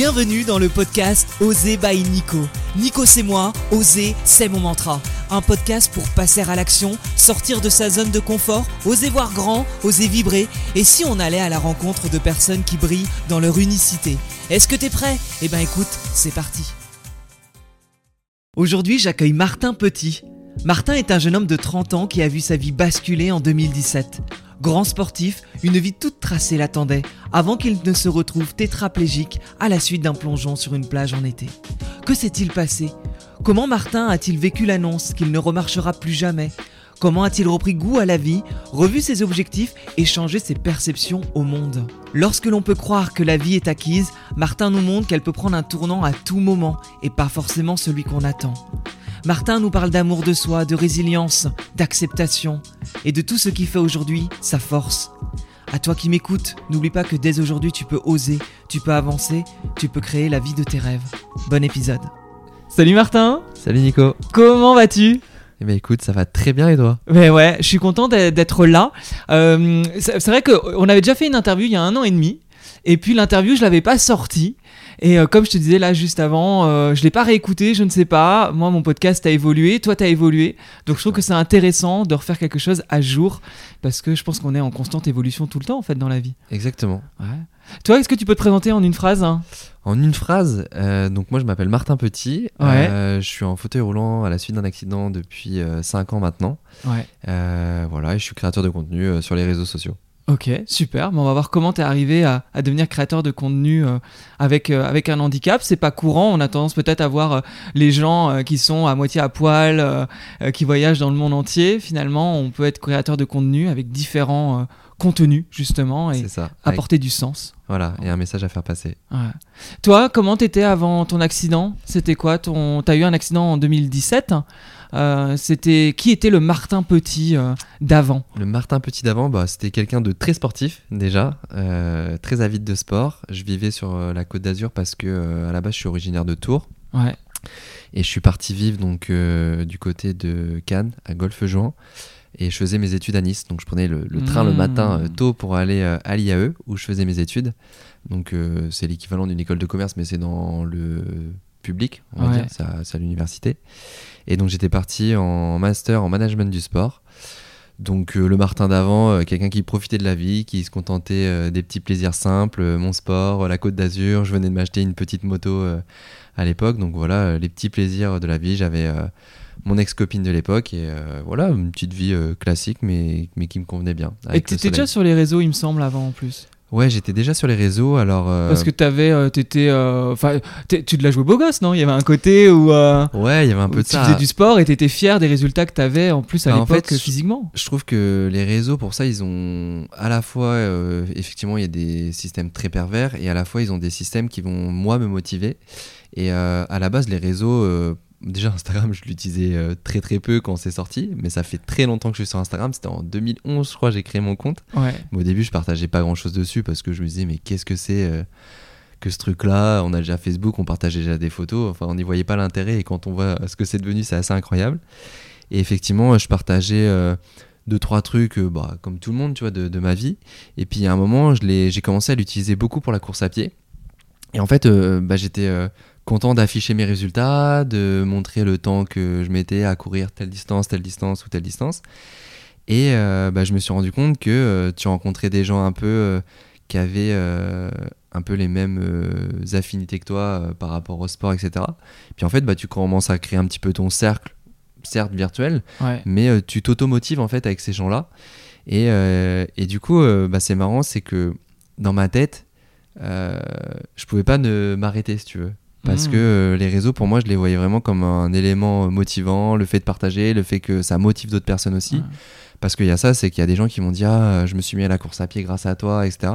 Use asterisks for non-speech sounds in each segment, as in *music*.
Bienvenue dans le podcast Oser by Nico. Nico c'est moi, Oser c'est mon mantra. Un podcast pour passer à l'action, sortir de sa zone de confort, oser voir grand, oser vibrer. Et si on allait à la rencontre de personnes qui brillent dans leur unicité Est-ce que t'es prêt? Eh ben écoute, c'est parti. Aujourd'hui j'accueille Martin Petit. Martin est un jeune homme de 30 ans qui a vu sa vie basculer en 2017. Grand sportif, une vie toute tracée l'attendait avant qu'il ne se retrouve tétraplégique à la suite d'un plongeon sur une plage en été. Que s'est-il passé? Comment Martin a-t-il vécu l'annonce qu'il ne remarchera plus jamais? Comment a-t-il repris goût à la vie, revu ses objectifs et changé ses perceptions au monde? Lorsque l'on peut croire que la vie est acquise, Martin nous montre qu'elle peut prendre un tournant à tout moment et pas forcément celui qu'on attend. Martin nous parle d'amour de soi, de résilience, d'acceptation et de tout ce qui fait aujourd'hui sa force. À toi qui m'écoutes, n'oublie pas que dès aujourd'hui tu peux oser, tu peux avancer, tu peux créer la vie de tes rêves. Bon épisode. Salut Martin Salut Nico. Comment vas-tu? Eh ben écoute, ça va très bien et toi? Mais ouais, je suis content d'être là. Euh, c'est vrai qu'on avait déjà fait une interview il y a un an et demi. Et puis l'interview, je l'avais pas sortie. Et euh, comme je te disais là juste avant, euh, je l'ai pas réécouté, je ne sais pas. Moi, mon podcast a évolué, toi, tu as évolué. Donc je trouve que c'est intéressant de refaire quelque chose à jour parce que je pense qu'on est en constante évolution tout le temps en fait dans la vie. Exactement. Ouais. Toi, est-ce que tu peux te présenter en une phrase hein? En une phrase, euh, donc moi je m'appelle Martin Petit. Ouais. je suis en fauteuil roulant à la suite d'un accident depuis 5 ans maintenant. Ouais. voilà, et je suis créateur de contenu sur les réseaux sociaux. Ok, super. Bon, on va voir comment tu es arrivé à, devenir créateur de contenu euh, avec, euh, avec un handicap. C'est pas courant. On a tendance peut-être à voir euh, les gens qui sont à moitié à poil, qui voyagent dans le monde entier. Finalement, on peut être créateur de contenu avec différents contenus, justement, et ça. apporter du sens. Voilà, et un message à faire passer. Ouais. Toi, comment t'étais avant ton accident? C'était quoi ton... T'as eu un accident en 2017 euh, c'était qui était le Martin Petit euh, d'avant? Le Martin Petit d'avant, bah, c'était quelqu'un de très sportif déjà, euh, très avide de sport. Je vivais sur la Côte d'Azur parce que à la base je suis originaire de Tours. Ouais. Et je suis parti vivre donc du côté de Cannes à Golfe-Juan et je faisais mes études à Nice. Donc je prenais le, train le matin Mmh. tôt pour aller à l'IAE où je faisais mes études. Donc c'est l'équivalent d'une école de commerce, mais c'est dans le public, on va Ouais. dire, c'est à, l'université. Et donc j'étais parti en master en management du sport. Donc euh, le Martin d'avant, euh, quelqu'un qui profitait de la vie, qui se contentait euh, des petits plaisirs simples, mon sport, la Côte d'Azur, je venais de m'acheter une petite moto à l'époque, donc voilà, les petits plaisirs de la vie, j'avais mon ex-copine de l'époque et voilà, une petite vie classique mais, mais qui me convenait bien. Et t'étais déjà sur les réseaux, il me semble, avant en plus. Ouais, j'étais déjà sur les réseaux, alors... euh, Parce que t'avais, euh, t'étais, euh, enfin, tu te la jouais beau gosse, non? Il y avait un côté où, euh, Ouais, il y avait un peu de tu ça. faisais du sport et t'étais fier des résultats que t'avais en plus à Bah, en l'époque fait, je- physiquement. Je trouve que les réseaux, pour ça, ils ont à la fois, effectivement, il y a des systèmes très pervers et à la fois, ils ont des systèmes qui vont, moi, me motiver. Et à la base, les réseaux, déjà Instagram, je l'utilisais euh, très très peu quand c'est sorti, mais ça fait très longtemps que je suis sur Instagram. C'était en 2011, je crois, j'ai créé mon compte. Ouais. Mais au début, je partageais pas grand chose dessus parce que je me disais, mais qu'est-ce que c'est euh, que ce truc-là? On a déjà Facebook, on partage déjà des photos. Enfin, on n'y voyait pas l'intérêt. Et quand on voit ce que c'est devenu, c'est assez incroyable. Et effectivement, je partageais euh, deux, trois trucs, euh, bah, comme tout le monde, tu vois, de, de ma vie. Et puis, à un moment, j'ai commencé à l'utiliser beaucoup pour la course à pied. Et en fait, euh, bah, j'étais euh, content d'afficher mes résultats, de montrer le temps que je mettais à courir telle distance, telle distance ou telle distance. Et euh, bah, je me suis rendu compte que euh, tu rencontrais des gens un peu euh, qui avaient un peu les mêmes affinités que toi par rapport au sport, etc. Puis en fait, bah, tu commences à créer un petit peu ton cercle, certes virtuel, Ouais. mais tu t'automotives en fait avec ces gens-là. Et, et du coup, bah, c'est marrant, c'est que dans ma tête, je pouvais pas ne m'arrêter si tu veux. Parce Mm. que euh, les réseaux, pour moi, je les voyais vraiment comme un élément euh, motivant, le fait de partager, le fait que ça motive d'autres personnes aussi. Ouais. Parce qu'il y a ça, c'est qu'il y a des gens qui m'ont dit Ah, je me suis mis à la course à pied grâce à toi, etc.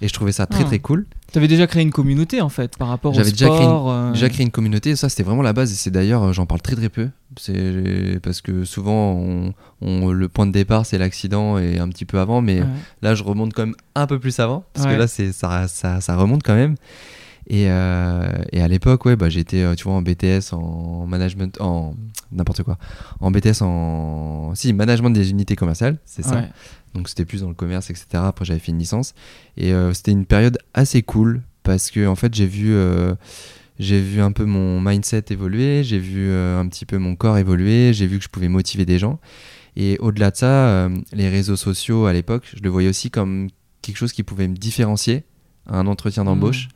Et je trouvais ça très très cool. T'avais déjà créé une communauté en fait par rapport au J'avais déjà créé une- sport. euh, Déjà créé une communauté, et ça c'était vraiment la base. Et c'est d'ailleurs, j'en parle très très peu. C'est parce que souvent, on, on- le point de départ c'est l'accident et un petit peu avant, mais ouais. là je remonte quand même un peu plus avant parce Ouais. que là c'est ça, ça, ça remonte quand même. Et, euh, et à l'époque, ouais, bah, j'étais, euh, tu vois, en BTS, en management, en n'importe quoi, en BTS, en si management des unités commerciales, c'est ça. Ouais. Donc c'était plus dans le commerce, etc. Après j'avais fait une licence et euh, c'était une période assez cool parce que en fait j'ai vu euh, j'ai vu un peu mon mindset évoluer, j'ai vu un petit peu mon corps évoluer, j'ai vu que je pouvais motiver des gens. Et au-delà de ça, les réseaux sociaux à l'époque, je le voyais aussi comme quelque chose qui pouvait me différencier à un entretien d'embauche,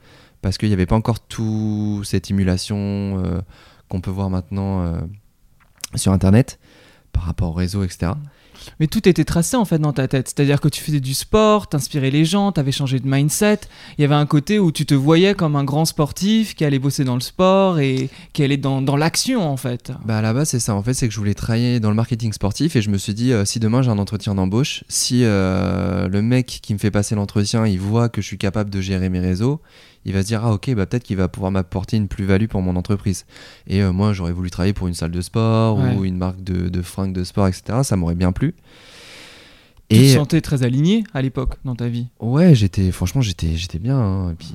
parce qu'il n'y avait pas encore tout cette émulation euh, qu'on peut voir maintenant euh, sur Internet par rapport au réseau, etc. Mais tout était tracé en fait dans ta tête. C'est-à-dire que tu faisais du sport, t'inspirais les gens, t'avais changé de mindset. Il y avait un côté où tu te voyais comme un grand sportif qui allait bosser dans le sport et qui allait dans, dans l'action en fait. Bah à la base c'est ça en fait c'est que je voulais travailler dans le marketing sportif et je me suis dit euh, si demain j'ai un entretien d'embauche si euh, le mec qui me fait passer l'entretien il voit que je suis capable de gérer mes réseaux il va se dire ah ok bah peut-être qu'il va pouvoir m'apporter une plus-value pour mon entreprise et euh, moi j'aurais voulu travailler pour une salle de sport Ouais. ou une marque de, de fringues de sport etc ça m'aurait bien plu Tu te et sentais très aligné à l'époque dans ta vie? Ouais, j'étais franchement j'étais j'étais bien hein. et puis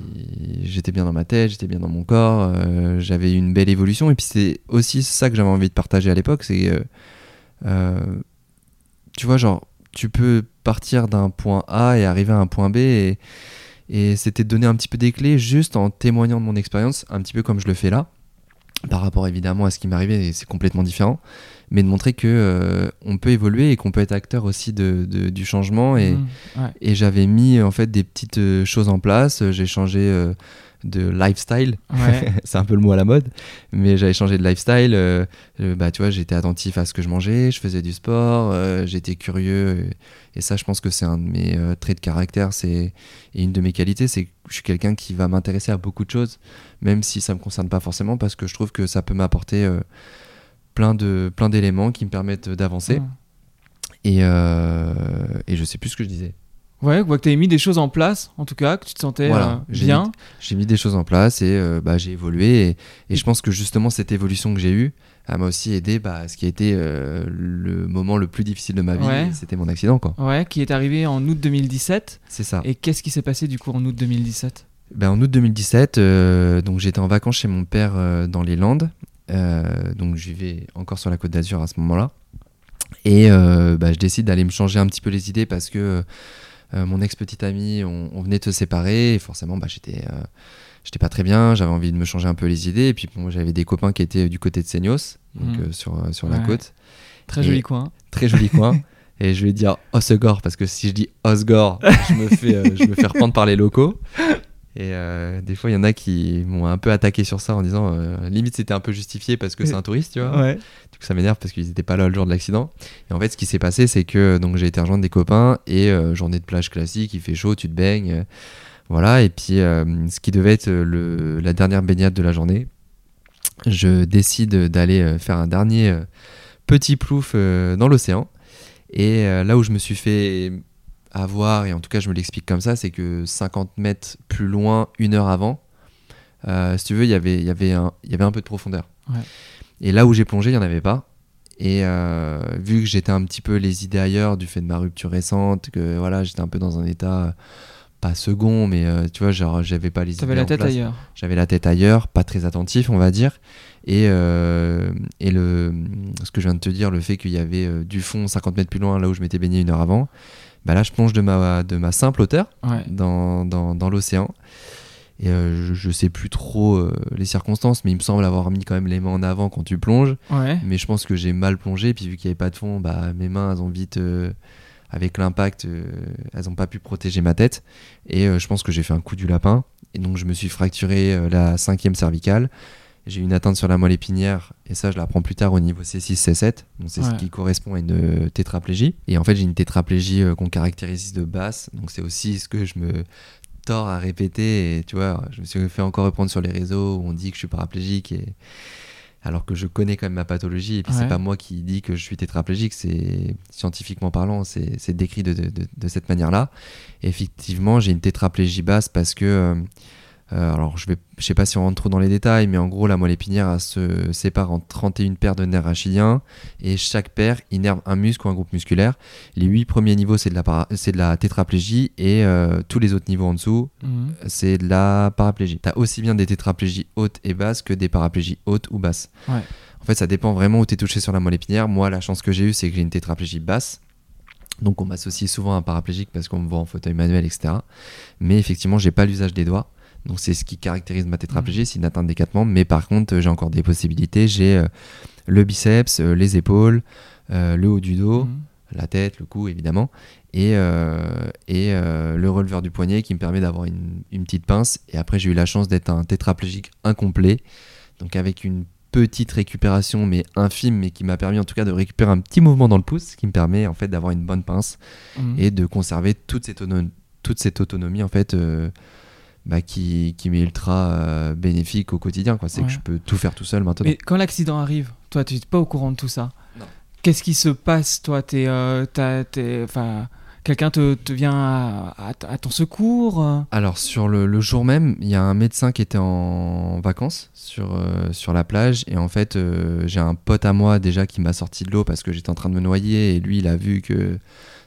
j'étais bien dans ma tête, j'étais bien dans mon corps, euh, j'avais une belle évolution et puis c'est aussi ça que j'avais envie de partager à l'époque, c'est euh, euh, tu vois genre tu peux partir d'un point A et arriver à un point B et, et c'était de donner un petit peu des clés juste en témoignant de mon expérience, un petit peu comme je le fais là, par rapport évidemment à ce qui m'arrivait et c'est complètement différent, mais de montrer que euh, on peut évoluer et qu'on peut être acteur aussi de, de- du changement et, Mmh, ouais. et j'avais mis en fait des petites euh, choses en place. J'ai changé euh, de lifestyle, Ouais. *laughs* c'est un peu le mot à la mode, mais j'avais changé de lifestyle. euh, euh, bah tu vois, j'étais attentif à ce que je mangeais, je faisais du sport, euh, j'étais curieux. Et, et ça, je pense que c'est un de mes euh, traits de caractère, c'est et une de mes qualités, c'est que je suis quelqu'un qui va m'intéresser à beaucoup de choses, même si ça me concerne pas forcément, parce que je trouve que ça peut m'apporter plein de plein d'éléments qui me permettent d'avancer. Et, et je sais plus ce que je disais. Ouais, quoi que tu avais mis des choses en place, en tout cas, que tu te sentais Voilà, euh, bien. J'ai mis des choses en place et euh, bah, j'ai évolué. Et, et je pense que justement, cette évolution que j'ai eue, elle m'a aussi aidé bah, à ce qui a été euh, le moment le plus difficile de ma vie. Ouais. C'était mon accident. quoi. Ouais, qui est arrivé en août 2017. C'est ça. Et qu'est-ce qui s'est passé du coup en août 2017 Ben, en août 2017, euh, donc j'étais en vacances chez mon père dans les Landes. Donc je vivais encore sur la côte d'Azur à ce moment-là. Et bah, je décide d'aller me changer un petit peu les idées parce que mon ex-petite amie, on, on venait de se séparer. Et forcément, bah, j'étais euh, j'étais pas très bien. J'avais envie de me changer un peu les idées. Et puis bon, j'avais des copains qui étaient du côté de Seignos, donc Mhm. euh, sur, euh, sur la côte. Très Et- joli coin. Très joli coin. *laughs* Et je vais dire Osgore parce que si je dis Osgore, je me fais, euh, je me fais reprendre par les locaux. Et euh, des fois, il y en a qui m'ont un peu attaqué sur ça en disant euh, limite c'était un peu justifié parce que c'est un touriste, tu vois. Ouais. Du coup, ça m'énerve parce qu'ils n'étaient pas là le jour de l'accident. Et en fait, ce qui s'est passé, c'est que donc j'ai été rejoindre des copains et euh, journée de plage classique, il fait chaud, tu te baignes, voilà. Et puis, ce qui devait être le, la dernière baignade de la journée, je décide d'aller faire un dernier petit plouf dans l'océan. Et là où je me suis fait avoir, et en tout cas je me l'explique comme ça, c'est que 50 mètres plus loin, une heure avant, euh, si tu veux, il y avait- il y avait un- y avait un peu de profondeur. Ouais. Et là où j'ai plongé, il n'y en avait pas. Et euh, vu que j'étais un petit peu les idées ailleurs du fait de ma rupture récente, que voilà, j'étais un peu dans un état pas second, mais euh, tu vois, genre j'avais pas les idées la en tête place. ailleurs. J'avais la tête ailleurs, pas très attentif, on va dire. Et, euh, et le, ce que je viens de te dire, le fait qu'il y avait du fond 50 mètres plus loin, là où je m'étais baigné une heure avant, bah là je plonge de ma, de ma simple hauteur Ouais. dans, dans, dans l'océan. Et euh, je, je sais plus trop euh, les circonstances, mais il me semble avoir mis quand même les mains en avant quand tu plonges. Ouais. Mais je pense que j'ai mal plongé, puis vu qu'il n'y avait pas de fond, bah, mes mains, elles ont vite, euh, avec l'impact, elles n'ont pas pu protéger ma tête. Et je pense que j'ai fait un coup du lapin. Et donc je me suis fracturé la cinquième cervicale. J'ai une atteinte sur la moelle épinière, et ça je l'apprends plus tard au niveau C6, C7. Donc c'est ce qui correspond à une euh, tétraplégie. Et en fait j'ai une tétraplégie euh, qu'on caractérise de basse. Donc c'est aussi ce que je me tort à répéter. Et tu vois, je me suis fait encore reprendre sur les réseaux où on dit que je suis paraplégique. Et alors que je connais quand même ma pathologie et puis Ouais. c'est pas moi qui dis que je suis tétraplégique c'est scientifiquement parlant c'est décrit de, de, de- de cette manière là effectivement j'ai une tétraplégie basse parce que euh, euh, alors je vais je sais pas si on rentre trop dans les détails mais en gros la moelle épinière elle se sépare en 31 paires de nerfs rachidiens et chaque paire innerve un muscle ou un groupe musculaire les huit premiers niveaux c'est de la para- c'est de la tétraplégie et euh, tous les autres niveaux en dessous Mhm. c'est de la paraplégie. T'as aussi bien des tétraplégies hautes et basses que des paraplégies hautes ou basses. Ouais. En fait, ça dépend vraiment où t'es touché sur la moelle épinière. Moi, la chance que j'ai eue, c'est que j'ai une tétraplégie basse. Donc, on m'associe souvent à un paraplégique parce qu'on me voit en fauteuil manuel, etc. Mais effectivement, j'ai pas l'usage des doigts. Donc c'est ce qui caractérise ma tétraplégie, c'est une atteinte des quatre membres. Mais par contre, j'ai encore des possibilités. J'ai euh, le biceps, euh, les épaules, euh, le haut du dos, Mhm. la tête, le cou évidemment, et, et le releveur du poignet qui me permet d'avoir une, une petite pince. Et après, j'ai eu la chance d'être un tétraplégique incomplet, donc avec une petite récupération, mais infime, mais qui m'a permis en tout cas de récupérer un petit mouvement dans le pouce, qui me permet en fait d'avoir une bonne pince Mhm. et de conserver toute cette, toute cette autonomie en fait. Bah, qui, qui m'est ultra euh, bénéfique au quotidien quoi. C'est Ouais. que je peux tout faire tout seul maintenant. Mais quand l'accident arrive, toi, tu n'es pas au courant de tout ça. Qu'est-ce qui se passe, toi? T'es, euh, t'as- t'es- enfin, quelqu'un te, te vient à, à- à ton secours euh? Alors sur le, le jour même, il y a un médecin qui était en vacances sur, euh, sur la plage. Et en fait euh, j'ai un pote à moi déjà qui m'a sorti de l'eau parce que j'étais en train de me noyer. Et lui il a vu que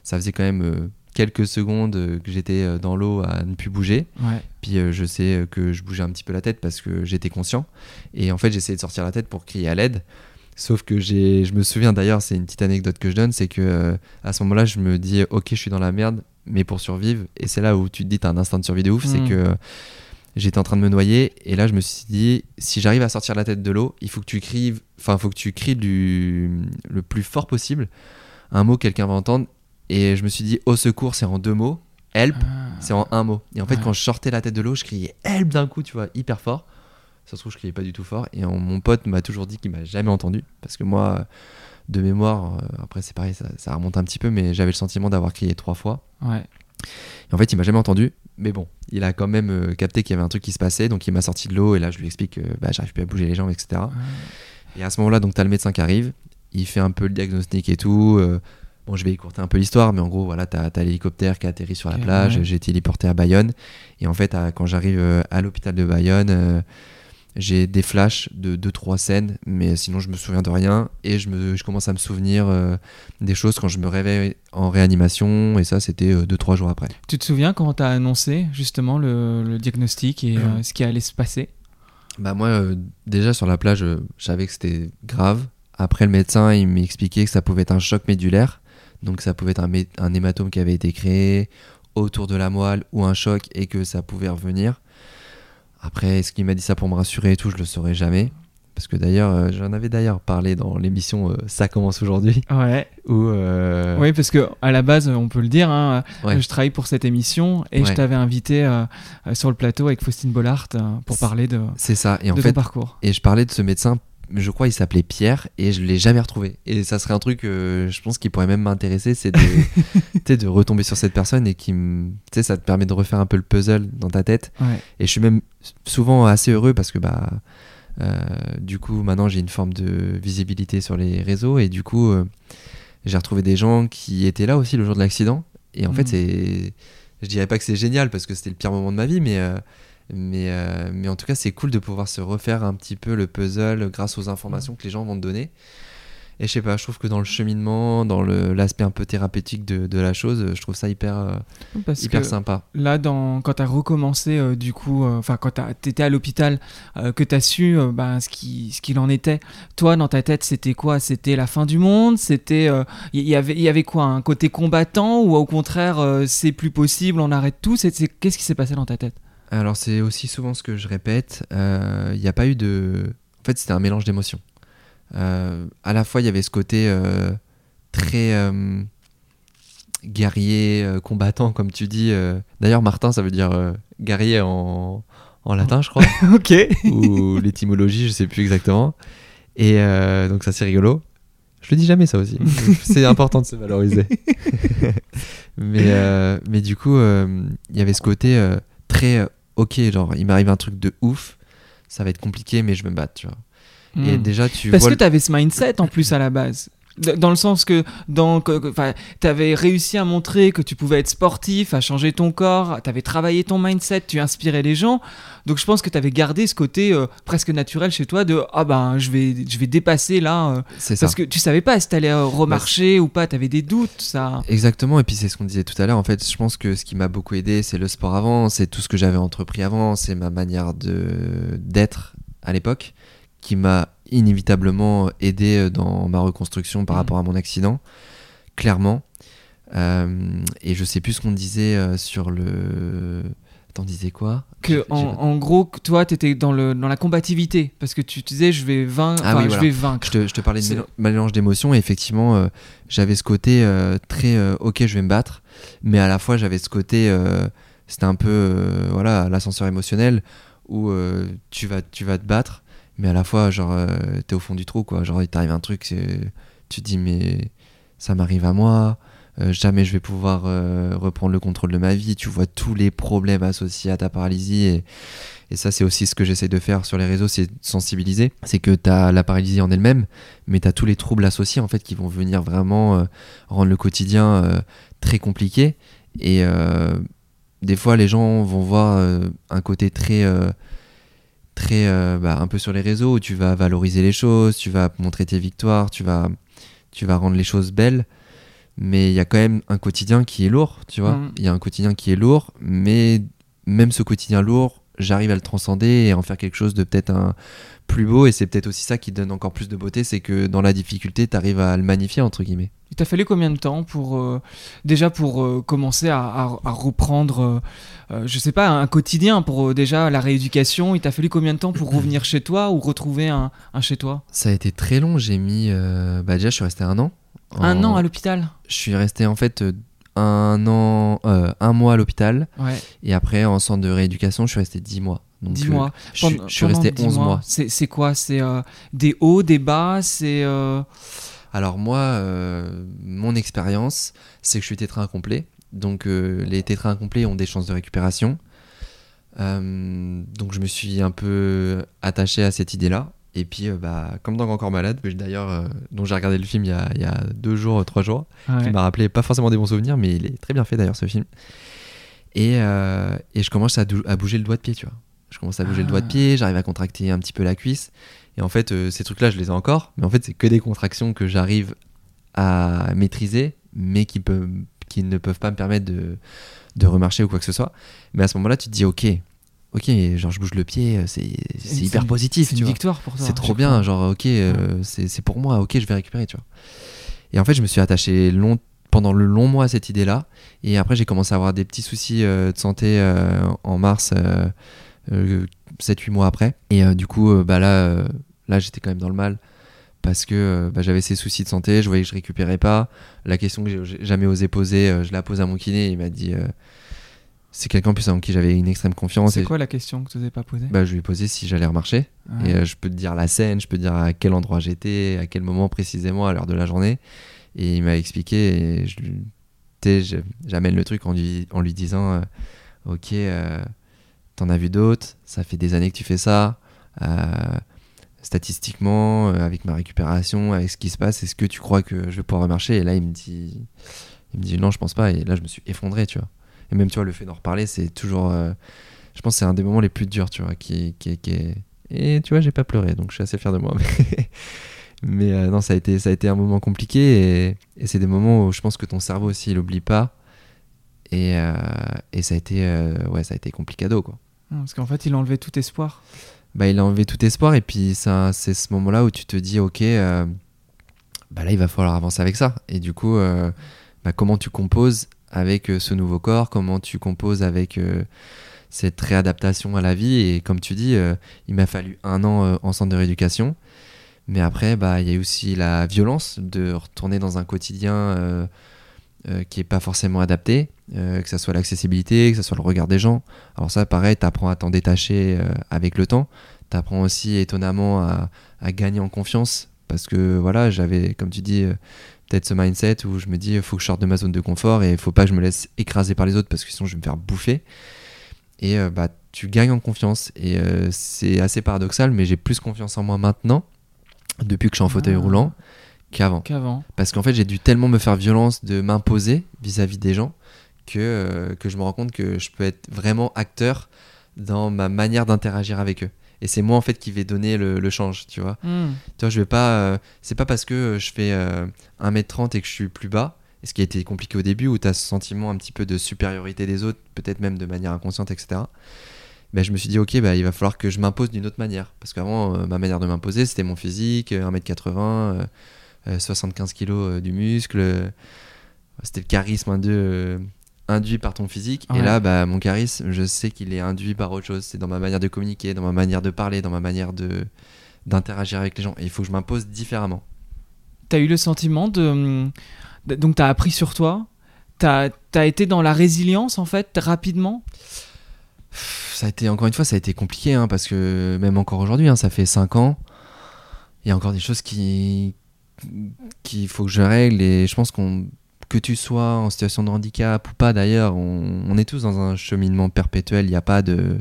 ça faisait quand même euh, quelques secondes euh, que j'étais euh, dans l'eau à ne plus bouger. Ouais. Puis euh, je sais que je bougeais un petit peu la tête parce que j'étais conscient et en fait j'essayais de sortir la tête pour crier à l'aide. Sauf que j'ai, je me souviens d'ailleurs, c'est une petite anecdote que je donne, c'est que euh, à ce moment-là, je me dis, ok, je suis dans la merde, mais pour survivre, et c'est là où tu te dis, t'as un instinct de survie de ouf, c'est Mm. que j'étais en train de me noyer, et là, je me suis dit, si j'arrive à sortir la tête de l'eau, il faut que tu cries, enfin, faut que tu cries du, le plus fort possible, un mot que quelqu'un va entendre, et je me suis dit, au secours, c'est en deux mots, help, Ah. c'est en un mot. Et en fait, Ouais. quand je sortais la tête de l'eau, je criais help d'un coup, tu vois, hyper fort. Ça se trouve, je criais pas du tout fort. Et on- mon pote m'a toujours dit qu'il m'a jamais entendu. Parce que moi, de mémoire, euh, après c'est pareil, ça, ça remonte un petit peu, mais j'avais le sentiment d'avoir crié trois fois. Ouais. Et en fait, il m'a jamais entendu. Mais bon, il a quand même euh, capté qu'il y avait un truc qui se passait. Donc il m'a sorti de l'eau. Et là, je lui explique que bah, j'arrive plus à bouger les jambes, etc. Et à ce moment-là, donc, tu as le médecin qui arrive. Il fait un peu le diagnostic et tout. Bon, je vais écourter un peu l'histoire, mais en gros, voilà, tu as, l'hélicoptère qui a atterri sur la plage. ouais. J'ai été héliporté à Bayonne. Et en fait, à- quand j'arrive euh, à l'hôpital de Bayonne, euh, j'ai des flashs de 2-3 scènes, mais sinon, je me souviens de rien. Et je, me, je commence à me souvenir euh, des choses quand je me réveille en réanimation. Et ça, c'était 2-3 jours après. Tu te souviens quand t'as annoncé justement le, le diagnostic et ce qui allait se passer? Bah moi, euh, déjà sur la plage, euh, je savais que c'était grave. Après, le médecin, il m'expliquait que ça pouvait être un choc médulaire. Donc ça pouvait être un, hématome qui avait été créé autour de la moelle ou un choc et que ça pouvait revenir. Après, est-ce qu'il m'a dit ça pour me rassurer et tout, je le saurais jamais. Parce que d'ailleurs, euh, j'en avais d'ailleurs parlé dans l'émission euh, Ça commence aujourd'hui. Ouais. *laughs* Où, euh, Oui, parce que à la base, on peut le dire, hein, Ouais. je travaille pour cette émission et je t'avais invité sur le plateau avec Faustine Bollard pour parler de, C'est ça. Et en de fait, parcours. Et je parlais de ce médecin, je crois il s'appelait Pierre, et je l'ai jamais retrouvé. Et ça serait un truc, euh, je pense, qui pourrait même m'intéresser, c'est *laughs* de, retomber sur cette personne et qui. Tu sais, ça te permet de refaire un peu le puzzle dans ta tête. Ouais. Et je suis même souvent assez heureux parce que, bah. euh, du coup, maintenant j'ai une forme de visibilité sur les réseaux et du coup, euh, j'ai retrouvé des gens qui étaient là aussi le jour de l'accident. Et en fait, c'est. Je dirais pas que c'est génial parce que c'était le pire moment de ma vie, mais. Mais, euh, mais en tout cas, c'est cool de pouvoir se refaire un petit peu le puzzle grâce aux informations que les gens vont te donner. Et je sais pas, je trouve que dans le cheminement, dans l'aspect un peu thérapeutique de, de la chose, je trouve ça hyper, euh, Parce hyper que sympa. là, dans, quand tu as recommencé, euh, du coup, euh, enfin, quand tu étais à l'hôpital, que tu as su ben, ce qui- ce qu'il en était, toi, dans ta tête, c'était quoi? C'était la fin du monde? C'était. Il y, avait- y avait quoi? Un côté combattant Ou au contraire, c'est plus possible, on arrête tout? Qu'est-ce qui s'est passé dans ta tête? Alors, c'est aussi souvent ce que je répète. euh, Il n'y a pas eu de. En fait, c'était un mélange d'émotions. Euh, à la fois, il y avait ce côté euh, très euh, guerrier, euh, combattant, comme tu dis. euh. D'ailleurs, Martin, ça veut dire euh, guerrier en, en latin, je crois. *laughs* Ok. ou l'étymologie, je sais plus exactement. Et euh, donc ça c'est rigolo. Je le dis jamais ça aussi. *laughs* c'est important de se valoriser. *laughs* mais, euh, mais du coup, euh, il y avait ce côté euh, très euh, ok, genre il m'arrive un truc de ouf, ça va être compliqué, mais je me battre, tu vois. Et Hmm. déjà tu Parce vois. que tu avais ce mindset en plus à la base. Dans le sens que tu avais réussi à montrer que tu pouvais être sportif, à changer ton corps, tu avais travaillé ton mindset, tu inspirais les gens. Donc je pense que tu avais gardé ce côté euh, presque naturel chez toi de ah ben je vais, je vais dépasser là. euh, c'est ça. parce que tu savais pas si tu allais remarcher ou pas, tu avais des doutes. ça. Exactement, et puis c'est ce qu'on disait tout à l'heure. En fait, je pense que ce qui m'a beaucoup aidé, c'est le sport avant, c'est tout ce que j'avais entrepris avant, c'est ma manière de d'être à l'époque, qui m'a inévitablement aidé euh, dans ma reconstruction par Mhm. rapport à mon accident, clairement. Euh, et je sais plus ce qu'on disait euh, sur le. T'en disais quoi? Que en, gros, toi, t'étais dans le dans la combativité parce que tu te disais je vais vaincre, Ah oui, je voilà. vais vaincre. Je te, je te parlais de mélange d'émotions et effectivement, euh, j'avais ce côté euh, très euh, ok, je vais me battre, mais à la fois j'avais ce côté, c'était un peu voilà l'ascenseur émotionnel où tu vas tu vas te battre, mais à la fois genre euh, t'es au fond du trou quoi, genre il t'arrive un truc, tu dis mais ça m'arrive à moi. euh, jamais je vais pouvoir euh, reprendre le contrôle de ma vie. Tu vois tous les problèmes associés à ta paralysie et, ça, c'est aussi ce que j'essaie de faire sur les réseaux, c'est sensibiliser. C'est que tu as la paralysie en elle-même, mais tu as tous les troubles associés en fait qui vont venir vraiment rendre le quotidien très compliqué. Et des fois, les gens vont voir un côté très, très euh, bah, un peu sur les réseaux où tu vas valoriser les choses, tu vas montrer tes victoires, tu vas, tu vas rendre les choses belles. Mais il y a quand même un quotidien qui est lourd, tu vois. Mhm. Il y a un quotidien qui est lourd, mais même ce quotidien lourd, j'arrive à le transcender et en faire quelque chose de peut-être un plus beau. Et c'est peut-être aussi ça qui donne encore plus de beauté, c'est que dans la difficulté, tu arrives à le magnifier, entre guillemets. Il t'a fallu combien de temps pour euh, déjà pour euh, commencer à, à- à reprendre, euh, euh, je sais pas, un quotidien pour déjà la rééducation? Il t'a fallu combien de temps pour *clears throat* revenir chez toi ou retrouver un, un chez toi? Ça a été très long, j'ai mis... bah déjà, je suis resté un an. Un an à l'hôpital? Je suis resté en fait un an, un mois à l'hôpital. Ouais. Et après, en centre de rééducation, je suis resté 10 mois. Dix euh, mois. Je, suis- je resté dix 11 mois. C'est c'est quoi? C'est euh, des hauts, des bas? C'est euh, Alors moi, euh, mon expérience, c'est que je suis tétra incomplet. Donc les tétra incomplets ont des chances de récupération. Donc je me suis un peu attaché à cette idée-là. Et puis, bah, comme dans Encore Malade, d'ailleurs, dont j'ai regardé le film il y, a, il y a deux jours, trois jours, ouais. qui m'a rappelé pas forcément des bons souvenirs, mais il est très bien fait d'ailleurs ce film. Et, et je commence à bouger le doigt de pied, tu vois. Je commence à bouger le doigt de Ah. pied, j'arrive à contracter un petit peu la cuisse. Et en fait, euh, ces trucs-là, je les ai encore, mais en fait, c'est que des contractions que j'arrive à maîtriser, mais qui, peut, qui ne peuvent pas me permettre de, de remarcher ou quoi que ce soit. Mais à ce moment-là, tu te dis, ok, ok, genre je bouge le pied, euh, c'est hyper positif, C'est une vois. victoire pour toi. C'est trop bien, genre ok, euh, c'est pour moi, ok, je vais récupérer, tu vois. Et en fait, je me suis attaché long, pendant le long mois à cette idée-là. Et après, j'ai commencé à avoir des petits soucis euh, de santé euh, en mars, 7-8 mois après. Et euh, du coup, euh, bah là, euh, là j'étais quand même dans le mal. Parce que euh, bah, j'avais ces soucis de santé, je voyais que je récupérais pas. La question que j'ai jamais osé poser, euh, je la pose à mon kiné. Il m'a dit euh, c'est quelqu'un en plus en qui j'avais une extrême confiance. C'est quoi la question que tu n'osais pas poser? Bah, je lui ai posé si j'allais remarcher. Et euh, je peux te dire la scène, je peux te dire à quel endroit j'étais, à quel moment précisément, à l'heure de la journée. Et il m'a expliqué et j'amène le truc en lui, en lui disant euh, Ok, euh, t'en as vu d'autres, ça fait des années que tu fais ça. euh, statistiquement, euh, avec ma récupération, avec ce qui se passe, est-ce que tu crois que je vais pouvoir remarcher? Et là, il me dit il me dit non, je pense pas. Et là, je me suis effondré, tu vois. Et même, tu vois, le fait d'en reparler, c'est toujours. euh, je pense que c'est un des moments les plus durs, tu vois, qui, qui. Et tu vois, j'ai pas pleuré, donc je suis assez fier de moi. *laughs* Mais, non, ça a, été, ça a été un moment compliqué et, c'est des moments où je pense que ton cerveau aussi, il oublie pas. Et, et ça a été, ouais, ça a été complicado, quoi. Non, Parce qu'en fait, il a enlevé tout espoir. Bah, il a enlevé tout espoir et puis c'est ce moment-là où tu te dis, ok, euh, bah là, il va falloir avancer avec ça. Et du coup, euh, bah, comment tu composes avec euh, ce nouveau corps? Comment tu composes avec cette réadaptation à la vie? Et comme tu dis, il m'a fallu un an en centre de rééducation. Mais après, bah, il y a aussi la violence de retourner dans un quotidien euh, qui n'est pas forcément adapté, euh, que ce soit l'accessibilité, que ce soit le regard des gens. Alors ça, pareil, tu apprends à t'en détacher euh, avec le temps. Tu apprends aussi étonnamment à, à gagner en confiance parce que voilà, j'avais, comme tu dis, peut-être ce mindset où je me dis, il faut que je sorte de ma zone de confort et il faut pas que je me laisse écraser par les autres parce que sinon je vais me faire bouffer. Et bah, tu gagnes en confiance. Et c'est assez paradoxal, mais j'ai plus confiance en moi maintenant, depuis que je suis en fauteuil Ah. roulant, qu'avant. Qu'avant. Parce qu'en fait, j'ai dû tellement me faire violence de m'imposer vis-à-vis des gens que, euh, que je me rends compte que je peux être vraiment acteur dans ma manière d'interagir avec eux. Et c'est moi en fait qui vais donner le, le change, tu vois. Tu vois, je vais pas. euh, c'est pas parce que je fais euh, 1m30 et que je suis plus bas, ce qui a été compliqué au début, où tu as ce sentiment un petit peu de supériorité des autres, peut-être même de manière inconsciente, etc. Ben, je me suis dit, ok, bah, il va falloir que je m'impose d'une autre manière. Parce qu'avant, euh, ma manière de m'imposer, c'était mon physique, euh, 1m80, euh, euh, 75 kg du muscle. euh, c'était le charisme euh, induit par ton physique. Ouais. Et là, bah, mon charisme, je sais qu'il est induit par autre chose. C'est dans ma manière de communiquer, dans ma manière de parler, dans ma manière de d'interagir avec les gens. Et il faut que je m'impose différemment. T'as eu le sentiment de. donc, t'as appris sur toi? T'as as été dans la résilience, en fait, rapidement? Ça a été, encore une fois, ça a été compliqué, hein, parce que même encore aujourd'hui, hein, ça fait 5 ans, il y a encore des choses qui qu'il faut que je règle. Et je pense qu'on que tu sois en situation de handicap ou pas d'ailleurs, on, est tous dans un cheminement perpétuel. Il n'y a pas de.